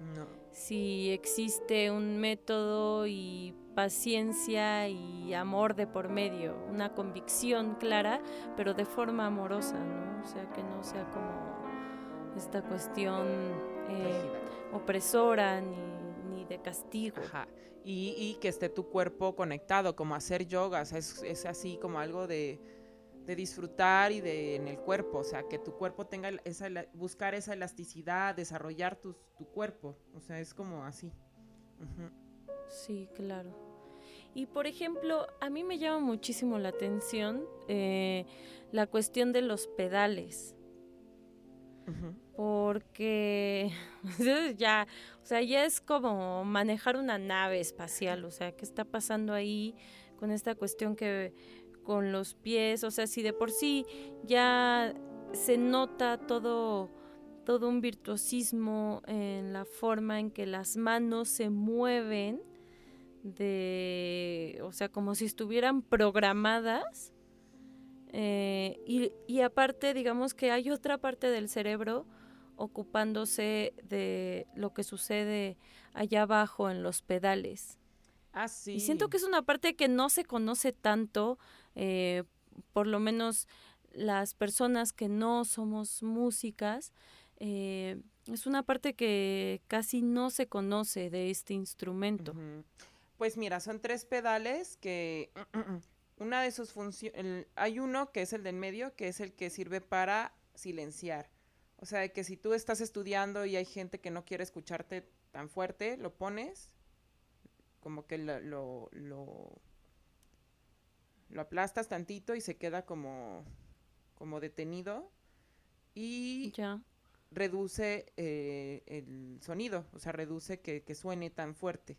Si existe un método y paciencia y amor de por medio, una convicción clara, pero de forma amorosa, ¿no? O sea, que no sea como esta cuestión eh, opresora ni de castigo. Y, que esté tu cuerpo conectado, como hacer yoga, es, así como algo de, disfrutar y de en el cuerpo, o sea, que tu cuerpo tenga esa, buscar esa elasticidad, desarrollar tu, tu cuerpo, o sea, es como así. Sí, claro. Y por ejemplo, a mí me llama muchísimo la atención eh, la cuestión de los pedales porque ya, o sea, ya es como manejar una nave espacial, o sea, ¿qué está pasando ahí con esta cuestión que con los pies, o sea, si de por sí ya se nota todo todo un virtuosismo en la forma en que las manos se mueven de, o sea, como si estuvieran programadas eh, y, aparte, digamos que hay otra parte del cerebro ocupándose de lo que sucede allá abajo en los pedales. Ah, y siento que es una parte que no se conoce tanto, eh, por lo menos las personas que no somos músicas, eh, es una parte que casi no se conoce de este instrumento. Pues mira, son tres pedales que una de sus funciones, hay uno que es el del medio, que es el que sirve para silenciar. O sea, que si tú estás estudiando y hay gente que no quiere escucharte tan fuerte, lo pones, como que lo, lo, lo, aplastas tantito y se queda como, como detenido y reduce eh, el sonido, o sea, reduce que, suene tan fuerte.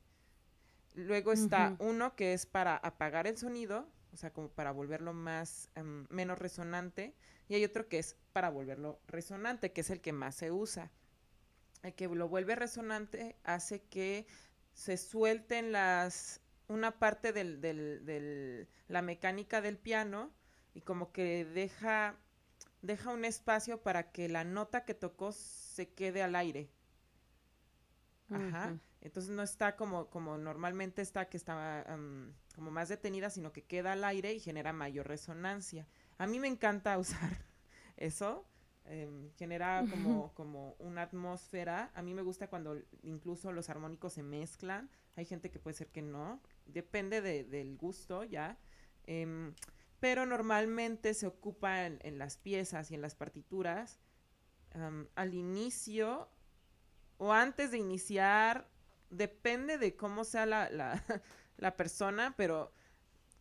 Luego está uno que es para apagar el sonido, o sea, como para volverlo más, em, menos resonante, y hay otro que es para volverlo resonante, que es el que más se usa. El que lo vuelve resonante hace que se suelten las, una parte del, del, la mecánica del piano y como que deja, deja un espacio para que la nota que tocó se quede al aire. Ajá. Entonces no está como, como normalmente está, que está como más detenida, sino que queda al aire y genera mayor resonancia. A mí me encanta usar eso. em, genera como, como una atmósfera. A mí me gusta cuando incluso los armónicos se mezclan. Hay gente que puede ser que no. Depende de- del gusto ya. Em, pero normalmente se ocupa en, en las piezas y en las partituras al inicio o antes de iniciar, depende de cómo sea la, la, la persona, pero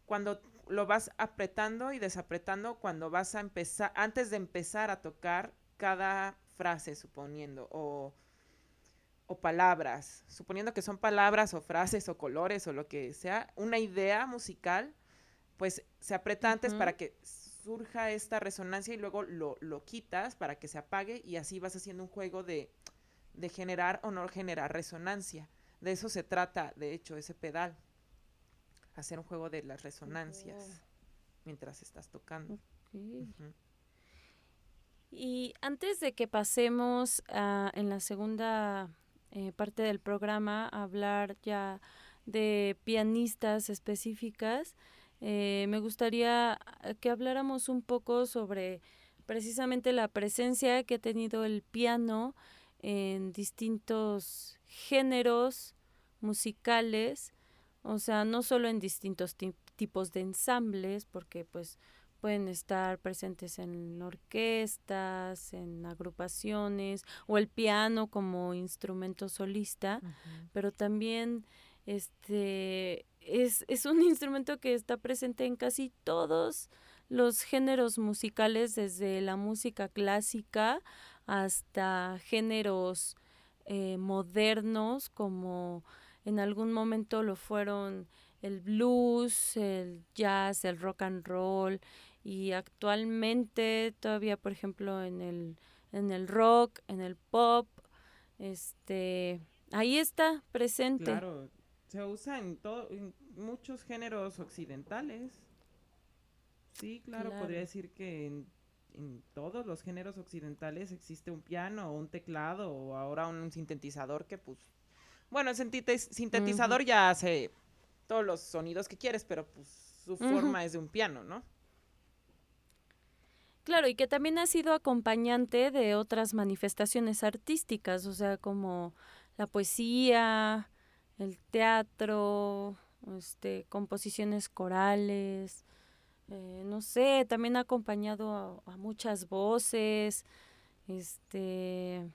cuando lo vas apretando y desapretando, cuando vas a empezar, antes de empezar a tocar cada frase, suponiendo, o, o palabras, suponiendo que son palabras o frases o colores o lo que sea, una idea musical, pues se aprieta antes para que surja esta resonancia y luego lo, lo quitas para que se apague y así vas haciendo un juego de, de generar o no generar resonancia. De eso se trata, de hecho, ese pedal. Hacer un juego de las resonancias mientras estás tocando. Y antes de que pasemos a, en la segunda eh, parte del programa a hablar ya de pianistas específicas, eh, me gustaría que habláramos un poco sobre precisamente la presencia que ha tenido el piano en distintos géneros musicales, o sea, no solo en distintos ti- tipos de ensambles, porque pues pueden estar presentes en orquestas, en agrupaciones o el piano como instrumento solista, pero también este es, es un instrumento que está presente en casi todos los géneros musicales, desde la música clásica hasta géneros eh, modernos, como en algún momento lo fueron el blues, el jazz, el rock and roll, y actualmente todavía, por ejemplo, en el, en el rock, en el pop, este, ahí está presente. Claro, se usa en, todo, en muchos géneros occidentales. Sí, claro, Claro. podría decir que en, en todos los géneros occidentales existe un piano o un teclado o ahora un sintetizador que pues... Bueno, el sintetiz- sintetizador ya hace todos los sonidos que quieres, pero pues su forma es de un piano, ¿no? Claro, y que también ha sido acompañante de otras manifestaciones artísticas, o sea, como la poesía, el teatro, este, composiciones corales, eh, no sé, también ha acompañado a, a muchas voces, este,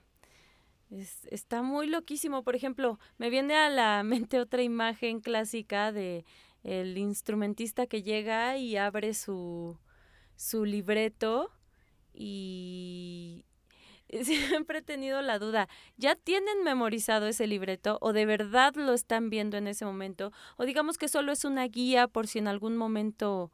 es- está muy loquísimo. Por ejemplo, me viene a la mente otra imagen clásica de el instrumentista que llega y abre su, su libreto y siempre he tenido la duda, ¿ya tienen memorizado ese libreto o de verdad lo están viendo en ese momento? O digamos que solo es una guía por si en algún momento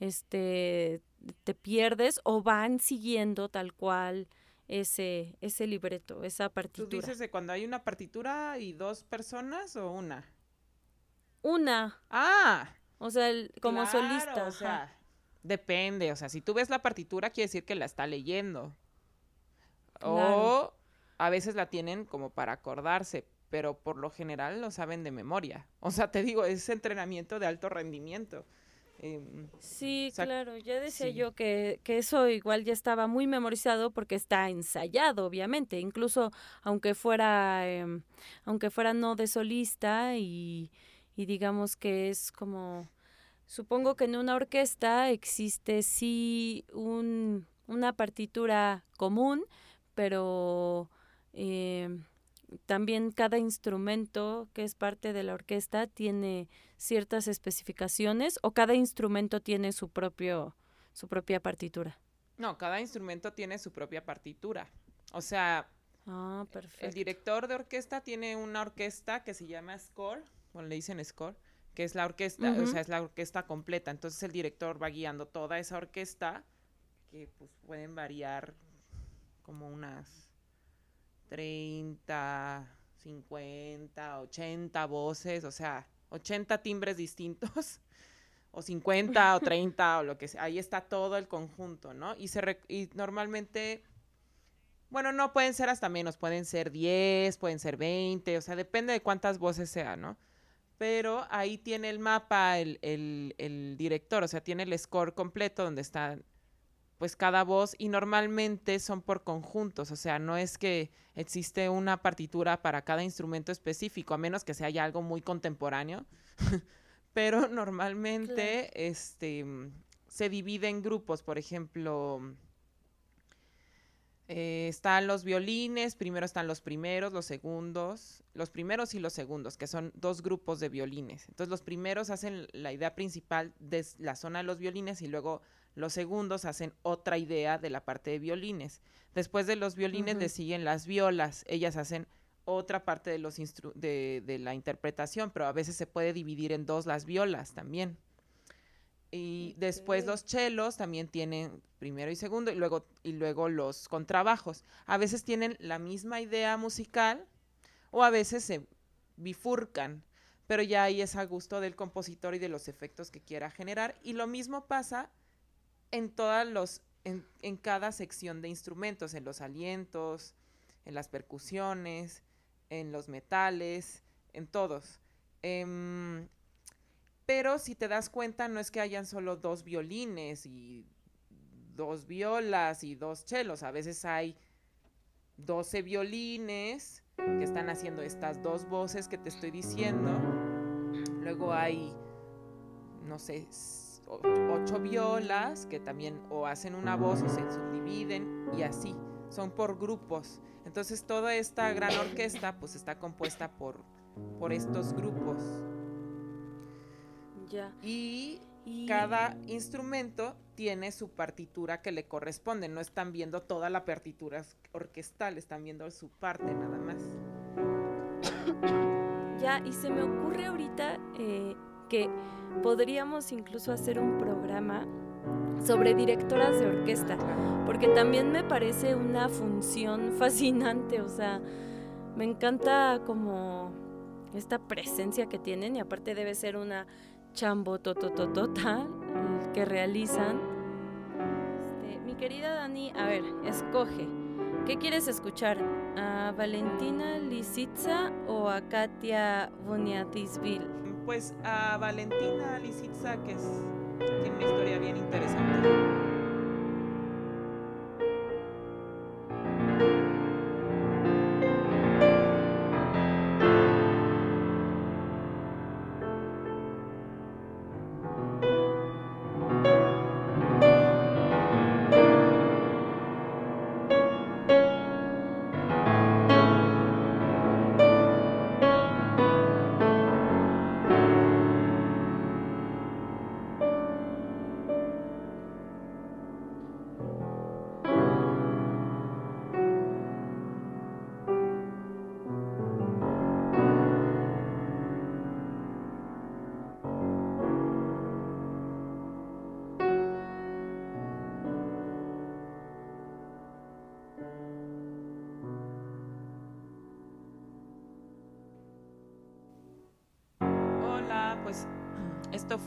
este te pierdes o van siguiendo tal cual ese ese libreto, esa ¿Tú partitura. dices de cuando hay una partitura y dos personas o una? Una, Ah, o sea, el- como Claro, solista. O ajá. depende. O sea, si tú ves la partitura, quiere decir que la está leyendo. O a veces la tienen como para acordarse, pero por lo general lo saben de memoria. O sea, te digo, es entrenamiento de alto rendimiento. Em, Sí, O sea, claro, ya decía sí. yo que, que eso igual ya estaba muy memorizado porque está ensayado, obviamente, incluso aunque fuera, em, aunque fuera no de solista y, y digamos que es como, supongo que en una orquesta existe sí un, una partitura común, pero em, también cada instrumento que es parte de la orquesta tiene ciertas especificaciones o cada instrumento tiene su propio su propia partitura. no, cada instrumento tiene su propia partitura. O sea, Ah, el director de orquesta tiene una orquesta que se llama score, o le dicen score, que es la orquesta, o sea, es la orquesta completa. Entonces el director va guiando toda esa orquesta, que pues pueden variar como unas 30, 50, 80 voces, o sea, 80 timbres distintos, o 50 o 30 o lo que sea. Ahí está todo el conjunto, ¿no? Y, se y normalmente, bueno, no pueden ser hasta menos, pueden ser 10, pueden ser 20, o sea, depende de cuántas voces sea, ¿no? Pero ahí tiene el mapa el, el- el director, o sea, tiene el score completo donde están pues cada voz y normalmente son por conjuntos, o sea, no es que existe una partitura para cada instrumento específico, a menos que sea ya algo muy contemporáneo, pero normalmente este, se divide en grupos, por ejemplo, eh, están los violines, primero están los primeros, los segundos, los primeros y los segundos, que son dos grupos de violines. Entonces los primeros hacen la idea principal de la zona de los violines y luego los segundos hacen otra idea de la parte de violines. Después de los violines le siguen las violas. Ellas hacen otra parte de, los de, de, la interpretación, pero a veces se puede dividir en dos las violas también. Y después los chelos también tienen primero y segundo, y luego, y luego los contrabajos. A veces tienen la misma idea musical o a veces se bifurcan, pero ya ahí es a gusto del compositor y de los efectos que quiera generar. Y lo mismo pasa en todas los, en, en cada sección de instrumentos, en los alientos, en las percusiones, en los metales, en todos. Em, pero si te das cuenta, no es que hayan solo dos violines y dos violas y dos chelos. A veces hay 12 violines que están haciendo estas dos voces que te estoy diciendo. Luego hay, no sé, ocho violas que también o hacen una voz y se subdividen y así, son por grupos. Entonces toda esta gran orquesta pues está compuesta por, por estos grupos. Ya. Y, cada instrumento tiene su partitura que le corresponde. No están viendo toda la partitura orquestal, están viendo su parte nada más. Ya, y se me ocurre ahorita eh, que podríamos incluso hacer un programa sobre directoras de orquesta, porque también me parece una función fascinante, o sea, me encanta como esta presencia que tienen y aparte debe ser una chambo totototota que realizan. Este, mi querida Dani, a ver, escoge. ¿Qué quieres escuchar? ¿A Valentina Lisitza o a Katia Boniatisville? Pues a Valentina Lisitza, que es, tiene una historia bien interesante.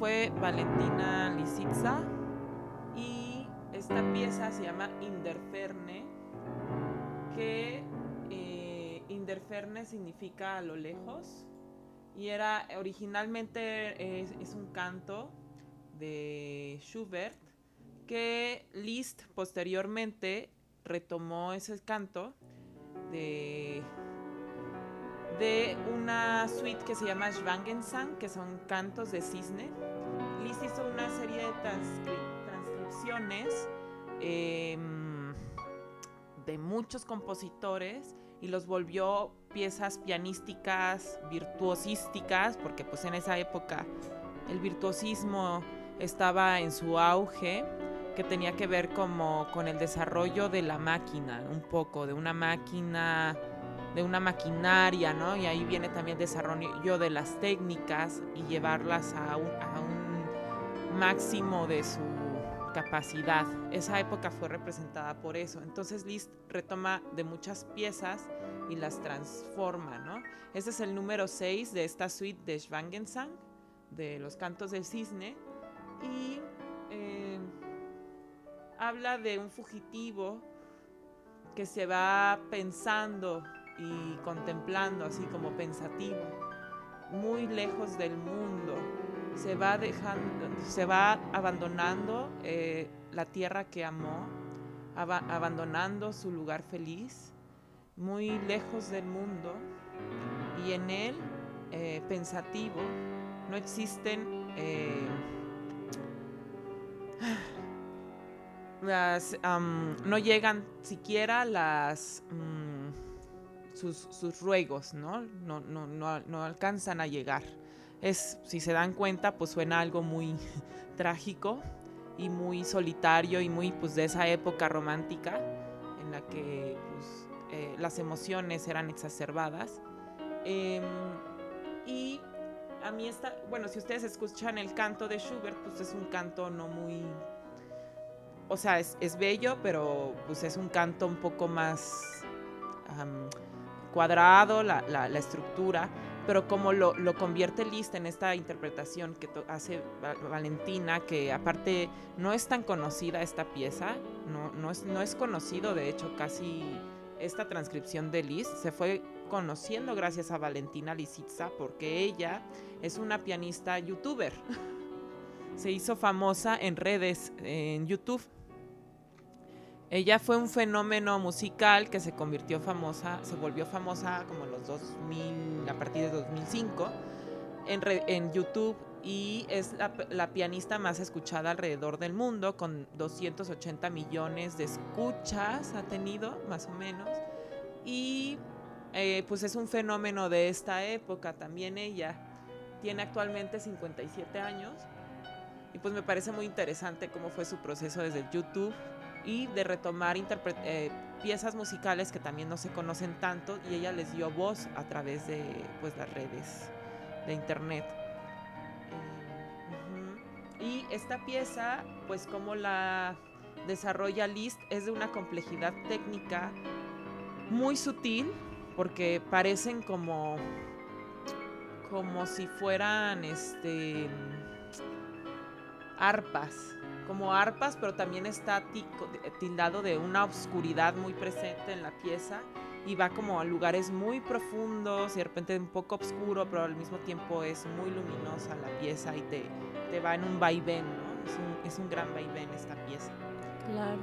Fue Valentina Lisitza y esta pieza se llama Inderferne, que eh, Inderferne significa a lo lejos y era originalmente es, un canto de Schubert que Liszt posteriormente retomó ese canto de de una suite que se llama Schwangensang, que son cantos de cisne. Liz hizo una serie de transcripciones em, de muchos compositores y los volvió piezas pianísticas, virtuosísticas, porque pues en esa época el virtuosismo estaba en su auge, que tenía que ver como con el desarrollo de la máquina, un poco, de una máquina de una maquinaria, ¿no? Y ahí viene también el desarrollo de las técnicas y llevarlas a un, máximo de su capacidad. Esa época fue representada por eso. Entonces Liszt retoma de muchas piezas y las transforma, ¿no? Este es el número 6 de esta suite de Schwangensang, de los cantos del cisne, y eh, habla de un fugitivo que se va pensando y contemplando así como pensativo, muy lejos del mundo. Se va dejando, se va abandonando eh, la tierra que amó, abandonando su lugar feliz, muy lejos del mundo, y en él, eh, pensativo, no existen eh, las, no llegan siquiera las mm, sus, ruegos, ¿no? No, ¿no? no, alcanzan a llegar. Es, si se dan cuenta, pues suena algo muy trágico y muy solitario y muy pues de esa época romántica en la que pues, eh, las emociones eran exacerbadas. Em, y a mí está, bueno, si ustedes escuchan el canto de Schubert, pues es un canto no muy, o sea, es, bello, pero pues es un canto un poco más cuadrado, la, estructura, pero como lo, convierte Liszt en esta interpretación que hace Valentina, que aparte no es tan conocida esta pieza, no, no, es, no es conocido, de hecho, casi esta transcripción de Liszt se fue conociendo gracias a Valentina Lisitsa porque ella es una pianista youtuber. Se hizo famosa en redes, en YouTube. Ella fue un fenómeno musical que se convirtió famosa, se volvió famosa como en los 2000, a partir de 2005 en, en YouTube y es la, la, pianista más escuchada alrededor del mundo, con 280 millones de escuchas ha tenido, más o menos. Y eh, pues es un fenómeno de esta época también ella. Tiene actualmente 57 años y pues me parece muy interesante cómo fue su proceso desde YouTube y de retomar eh, piezas musicales que también no se conocen tanto y ella les dio voz a través de pues las redes de internet. Eh, y esta pieza, pues como la desarrolla Liszt, es de una complejidad técnica muy sutil, porque parecen como como si fueran este arpas, como arpas, pero también está tildado de una oscuridad muy presente en la pieza y va como a lugares muy profundos y de repente un poco oscuro, pero al mismo tiempo es muy luminosa la pieza y te, te va en un vaivén, ¿no? Es un, es un gran vaivén esta pieza. Claro.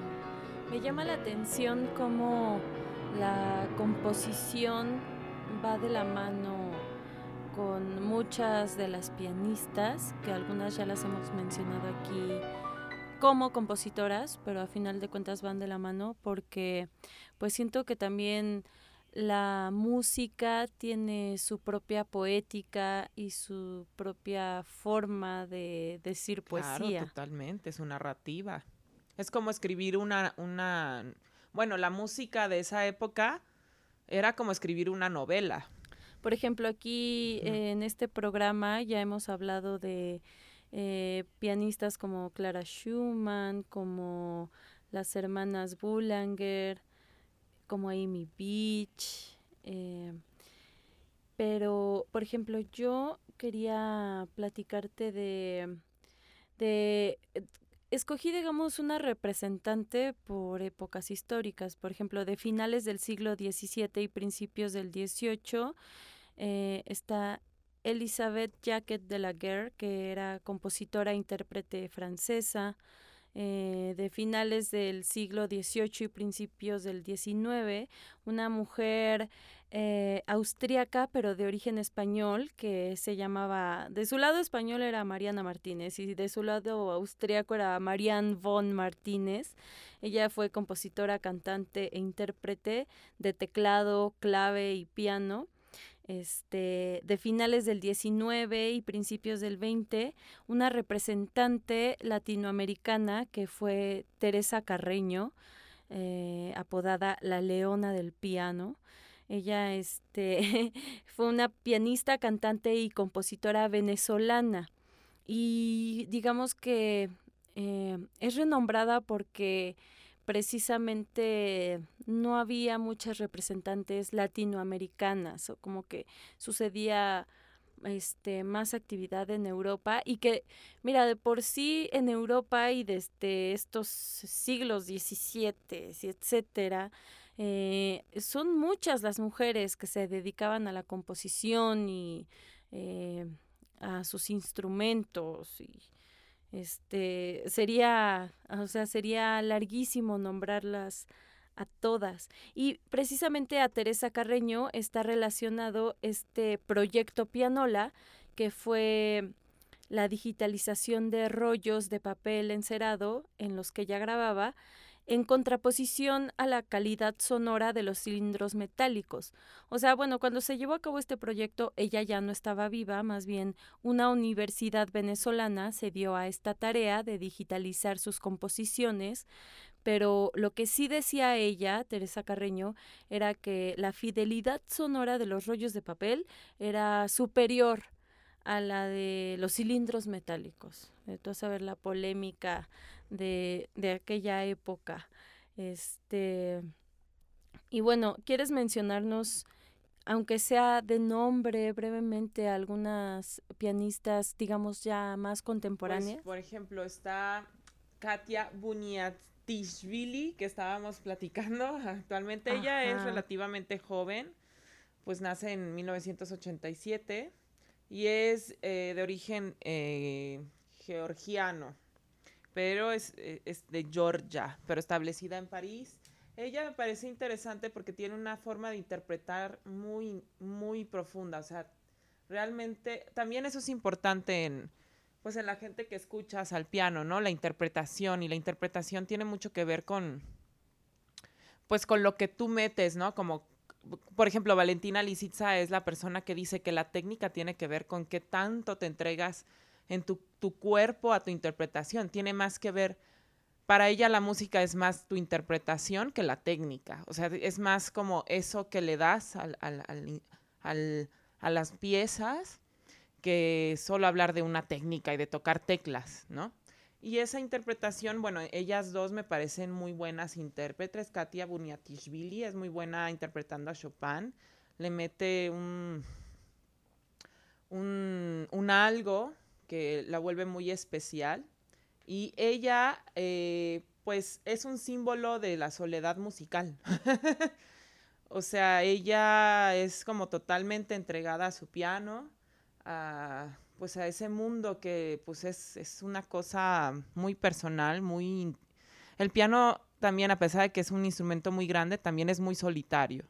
Me llama la atención cómo la composición va de la mano con muchas de las pianistas, que algunas ya las hemos mencionado aquí como compositoras, pero a final de cuentas van de la mano porque pues siento que también la música tiene su propia poética y su propia forma de decir poesía. Claro, totalmente, su narrativa. Es como escribir una, una bueno, la música de esa época era como escribir una novela. Por ejemplo, aquí en este programa ya hemos hablado de eh, pianistas como Clara Schumann, como las hermanas Boulanger, como Amy Beach. Eh, pero, por ejemplo, yo quería platicarte de, de escogí, digamos, una representante por épocas históricas, por ejemplo, de finales del siglo XVII y principios del XVIII. Eh, está Elizabeth Jacquet de la Guerre, que era compositora e intérprete francesa. Eh, de finales del siglo XVIII y principios del XIX, una mujer eh, austríaca, pero de origen español, que se llamaba, de su lado español era Mariana Martínez y de su lado austríaco era Marianne von Martínez. Ella fue compositora, cantante e intérprete de teclado, clave y piano. Este, de finales del 19 y principios del 20, una representante latinoamericana que fue Teresa Carreño, eh, apodada la Leona del Piano. Ella este, fue una pianista, cantante y compositora venezolana. Y digamos que eh, es renombrada porque precisamente no había muchas representantes latinoamericanas o como que sucedía este más actividad en Europa y que mira de por sí en Europa y desde estos siglos XVII etcétera eh, son muchas las mujeres que se dedicaban a la composición y eh, a sus instrumentos y Este sería, o sea, sería larguísimo nombrarlas a todas. Y precisamente a Teresa Carreño está relacionado este proyecto Pianola, que fue la digitalización de rollos de papel encerado en los que ella grababa, en contraposición a la calidad sonora de los cilindros metálicos. O sea, bueno, cuando se llevó a cabo este proyecto, ella ya no estaba viva, más bien una universidad venezolana se dio a esta tarea de digitalizar sus composiciones, pero lo que sí decía ella, Teresa Carreño, era que la fidelidad sonora de los rollos de papel era superior a la de los cilindros metálicos. Entonces, a ver la polémica de, de aquella época. Este, y bueno, ¿quieres mencionarnos, aunque sea de nombre brevemente, algunas pianistas, digamos, ya más contemporáneas? Pues, por ejemplo, está Katia Buniatishvili, que estábamos platicando actualmente. Ella es relativamente joven, pues nace en 1987 y es eh, de origen eh, georgiano, pero es, eh, es, de Georgia, pero establecida en París. Ella me parece interesante porque tiene una forma de interpretar muy, muy profunda, o sea, realmente, también eso es importante en, pues en la gente que escuchas al piano, ¿no? La interpretación, y la interpretación tiene mucho que ver con, pues con lo que tú metes, ¿no? Como por ejemplo, Valentina Lisitza es la persona que dice que la técnica tiene que ver con qué tanto te entregas en tu, cuerpo a tu interpretación. Tiene más que ver, para ella la música es más tu interpretación que la técnica. O sea, es más como eso que le das al, a las piezas que solo hablar de una técnica y de tocar teclas, ¿no? Y esa interpretación, bueno, ellas dos me parecen muy buenas intérpretes. Katia Buniatishvili es muy buena interpretando a Chopin. Le mete un, un, algo que la vuelve muy especial. Y ella, eh, pues, es un símbolo de la soledad musical. o sea, ella es como totalmente entregada a su piano, a pues a ese mundo que pues es, una cosa muy personal, muy... El piano también, a pesar de que es un instrumento muy grande, también es muy solitario.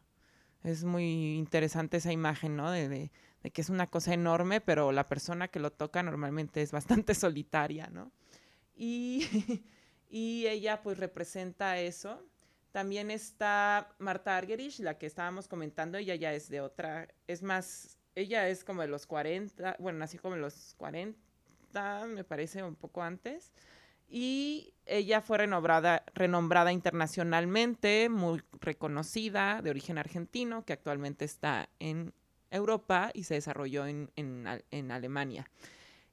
Es muy interesante esa imagen, ¿no? De, que es una cosa enorme, pero la persona que lo toca normalmente es bastante solitaria, ¿no? Y, y ella pues representa eso. También está Marta Argerich, la que estábamos comentando, ella ya es de otra, es más ella es como de los 40, bueno, nació como de los 40, me parece un poco antes. Y ella fue renombrada, internacionalmente, muy reconocida, de origen argentino, que actualmente está en Europa y se desarrolló en, en, Alemania.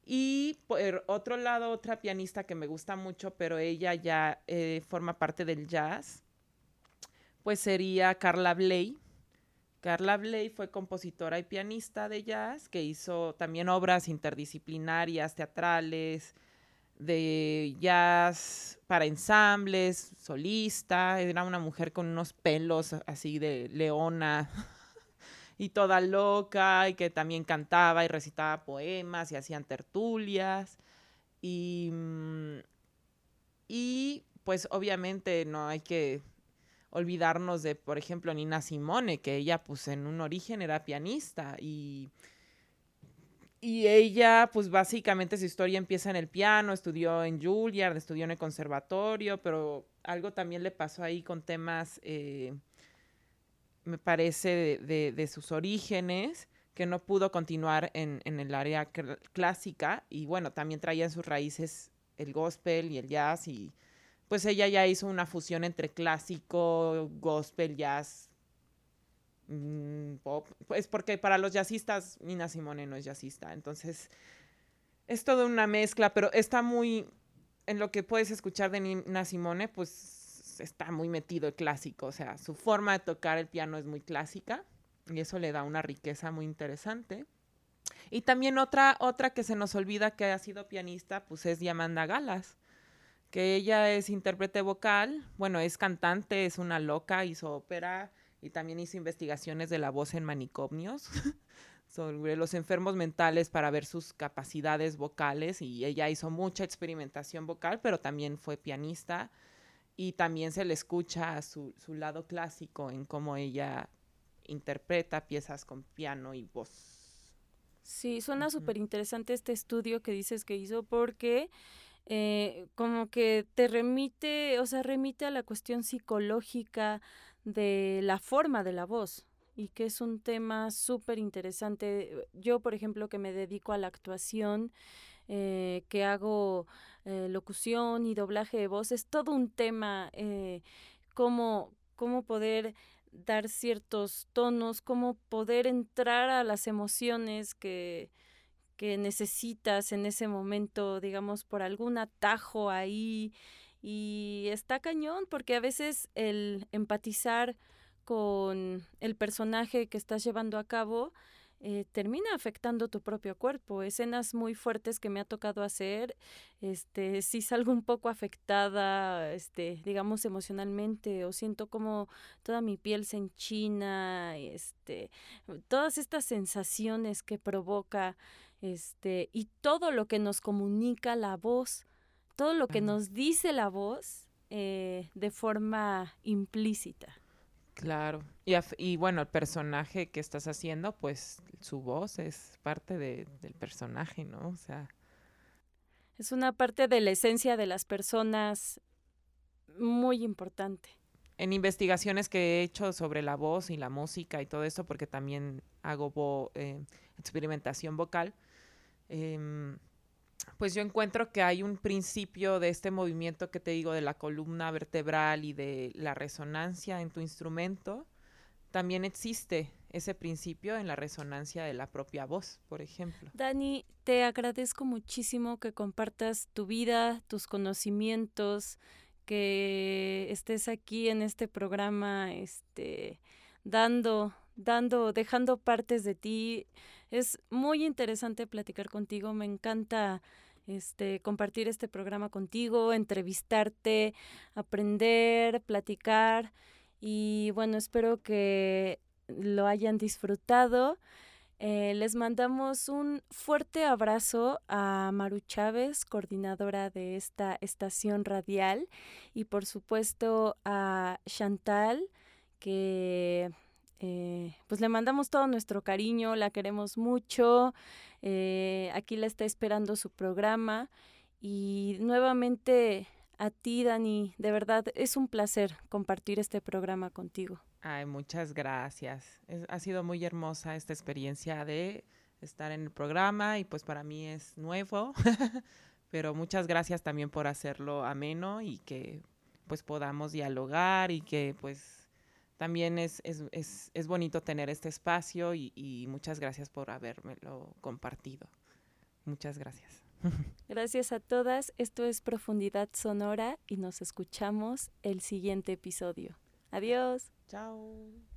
Y por otro lado, otra pianista que me gusta mucho, pero ella ya eh, forma parte del jazz, pues sería Carla Bley, Carla Bley fue compositora y pianista de jazz que hizo también obras interdisciplinarias, teatrales, de jazz para ensambles, solista. Era una mujer con unos pelos así de leona y toda loca y que también cantaba y recitaba poemas y hacían tertulias. Y, mm, y pues obviamente no hay que olvidarnos de, por ejemplo, Nina Simone, que ella pues en un origen era pianista y, y ella pues básicamente su historia empieza en el piano, estudió en Juilliard, estudió en el conservatorio, pero algo también le pasó ahí con temas, eh, me parece, de, sus orígenes que no pudo continuar en, en el área clásica y bueno, también traía en sus raíces el gospel y el jazz y pues ella ya hizo una fusión entre clásico, gospel, jazz, mm, pop. Pues porque para los jazzistas, Nina Simone no es jazzista. Entonces, es toda una mezcla, pero está muy. En lo que puedes escuchar de Nina Simone, pues está muy metido el clásico. O sea, su forma de tocar el piano es muy clásica y eso le da una riqueza muy interesante. Y también otra, otra que se nos olvida que ha sido pianista, pues es Yamanda Galas que ella es intérprete vocal, bueno, es cantante, es una loca, hizo ópera y también hizo investigaciones de la voz en manicomios. sobre los enfermos mentales para ver sus capacidades vocales y ella hizo mucha experimentación vocal, pero también fue pianista y también se le escucha su, su lado clásico en cómo ella interpreta piezas con piano y voz. Sí, suena súper interesante este estudio que dices que hizo porque eh, como que te remite, o sea, remite a la cuestión psicológica de la forma de la voz y que es un tema súper interesante. Yo, por ejemplo, que me dedico a la actuación, eh, que hago eh, locución y doblaje de voz, es todo un tema, eh, cómo, cómo poder dar ciertos tonos, cómo poder entrar a las emociones que, que necesitas en ese momento, digamos, por algún atajo ahí. Y está cañón porque a veces el empatizar con el personaje que estás llevando a cabo, eh, termina afectando tu propio cuerpo. Escenas muy fuertes que me ha tocado hacer, este, si salgo un poco afectada, este, digamos emocionalmente, o siento como toda mi piel se enchina, este, todas estas sensaciones que provoca, este, y todo lo que nos comunica la voz, todo lo que nos dice la voz eh, de forma implícita. Claro. Y, y, bueno, el personaje que estás haciendo, pues su voz es parte de, del personaje, ¿no? O sea. Es una parte de la esencia de las personas muy importante. En investigaciones que he hecho sobre la voz y la música y todo eso, porque también hago eh, experimentación vocal, eh, pues yo encuentro que hay un principio de este movimiento que te digo de la columna vertebral y de la resonancia en tu instrumento. También existe ese principio en la resonancia de la propia voz, por ejemplo. Dani, te agradezco muchísimo que compartas tu vida, tus conocimientos, que estés aquí en este programa, este, dando, dando, dejando partes de ti. Es muy interesante platicar contigo, me encanta este, compartir este programa contigo, entrevistarte, aprender, platicar y bueno, espero que lo hayan disfrutado. Eh, les mandamos un fuerte abrazo a Maru Chávez, coordinadora de esta estación radial, y por supuesto a Chantal, que eh, pues le mandamos todo nuestro cariño, la queremos mucho, eh, aquí la está esperando su programa y nuevamente a ti, Dani, de verdad es un placer compartir este programa contigo. Ay, muchas gracias. ha sido muy hermosa esta experiencia de estar en el programa y pues para mí es nuevo, pero muchas gracias también por hacerlo ameno y que pues podamos dialogar y que pues también es, es, es, es bonito tener este espacio y, y muchas gracias por habérmelo compartido. Muchas gracias. Gracias a todas. Esto es Profundidad Sonora y nos escuchamos el siguiente episodio. Adiós. Chao.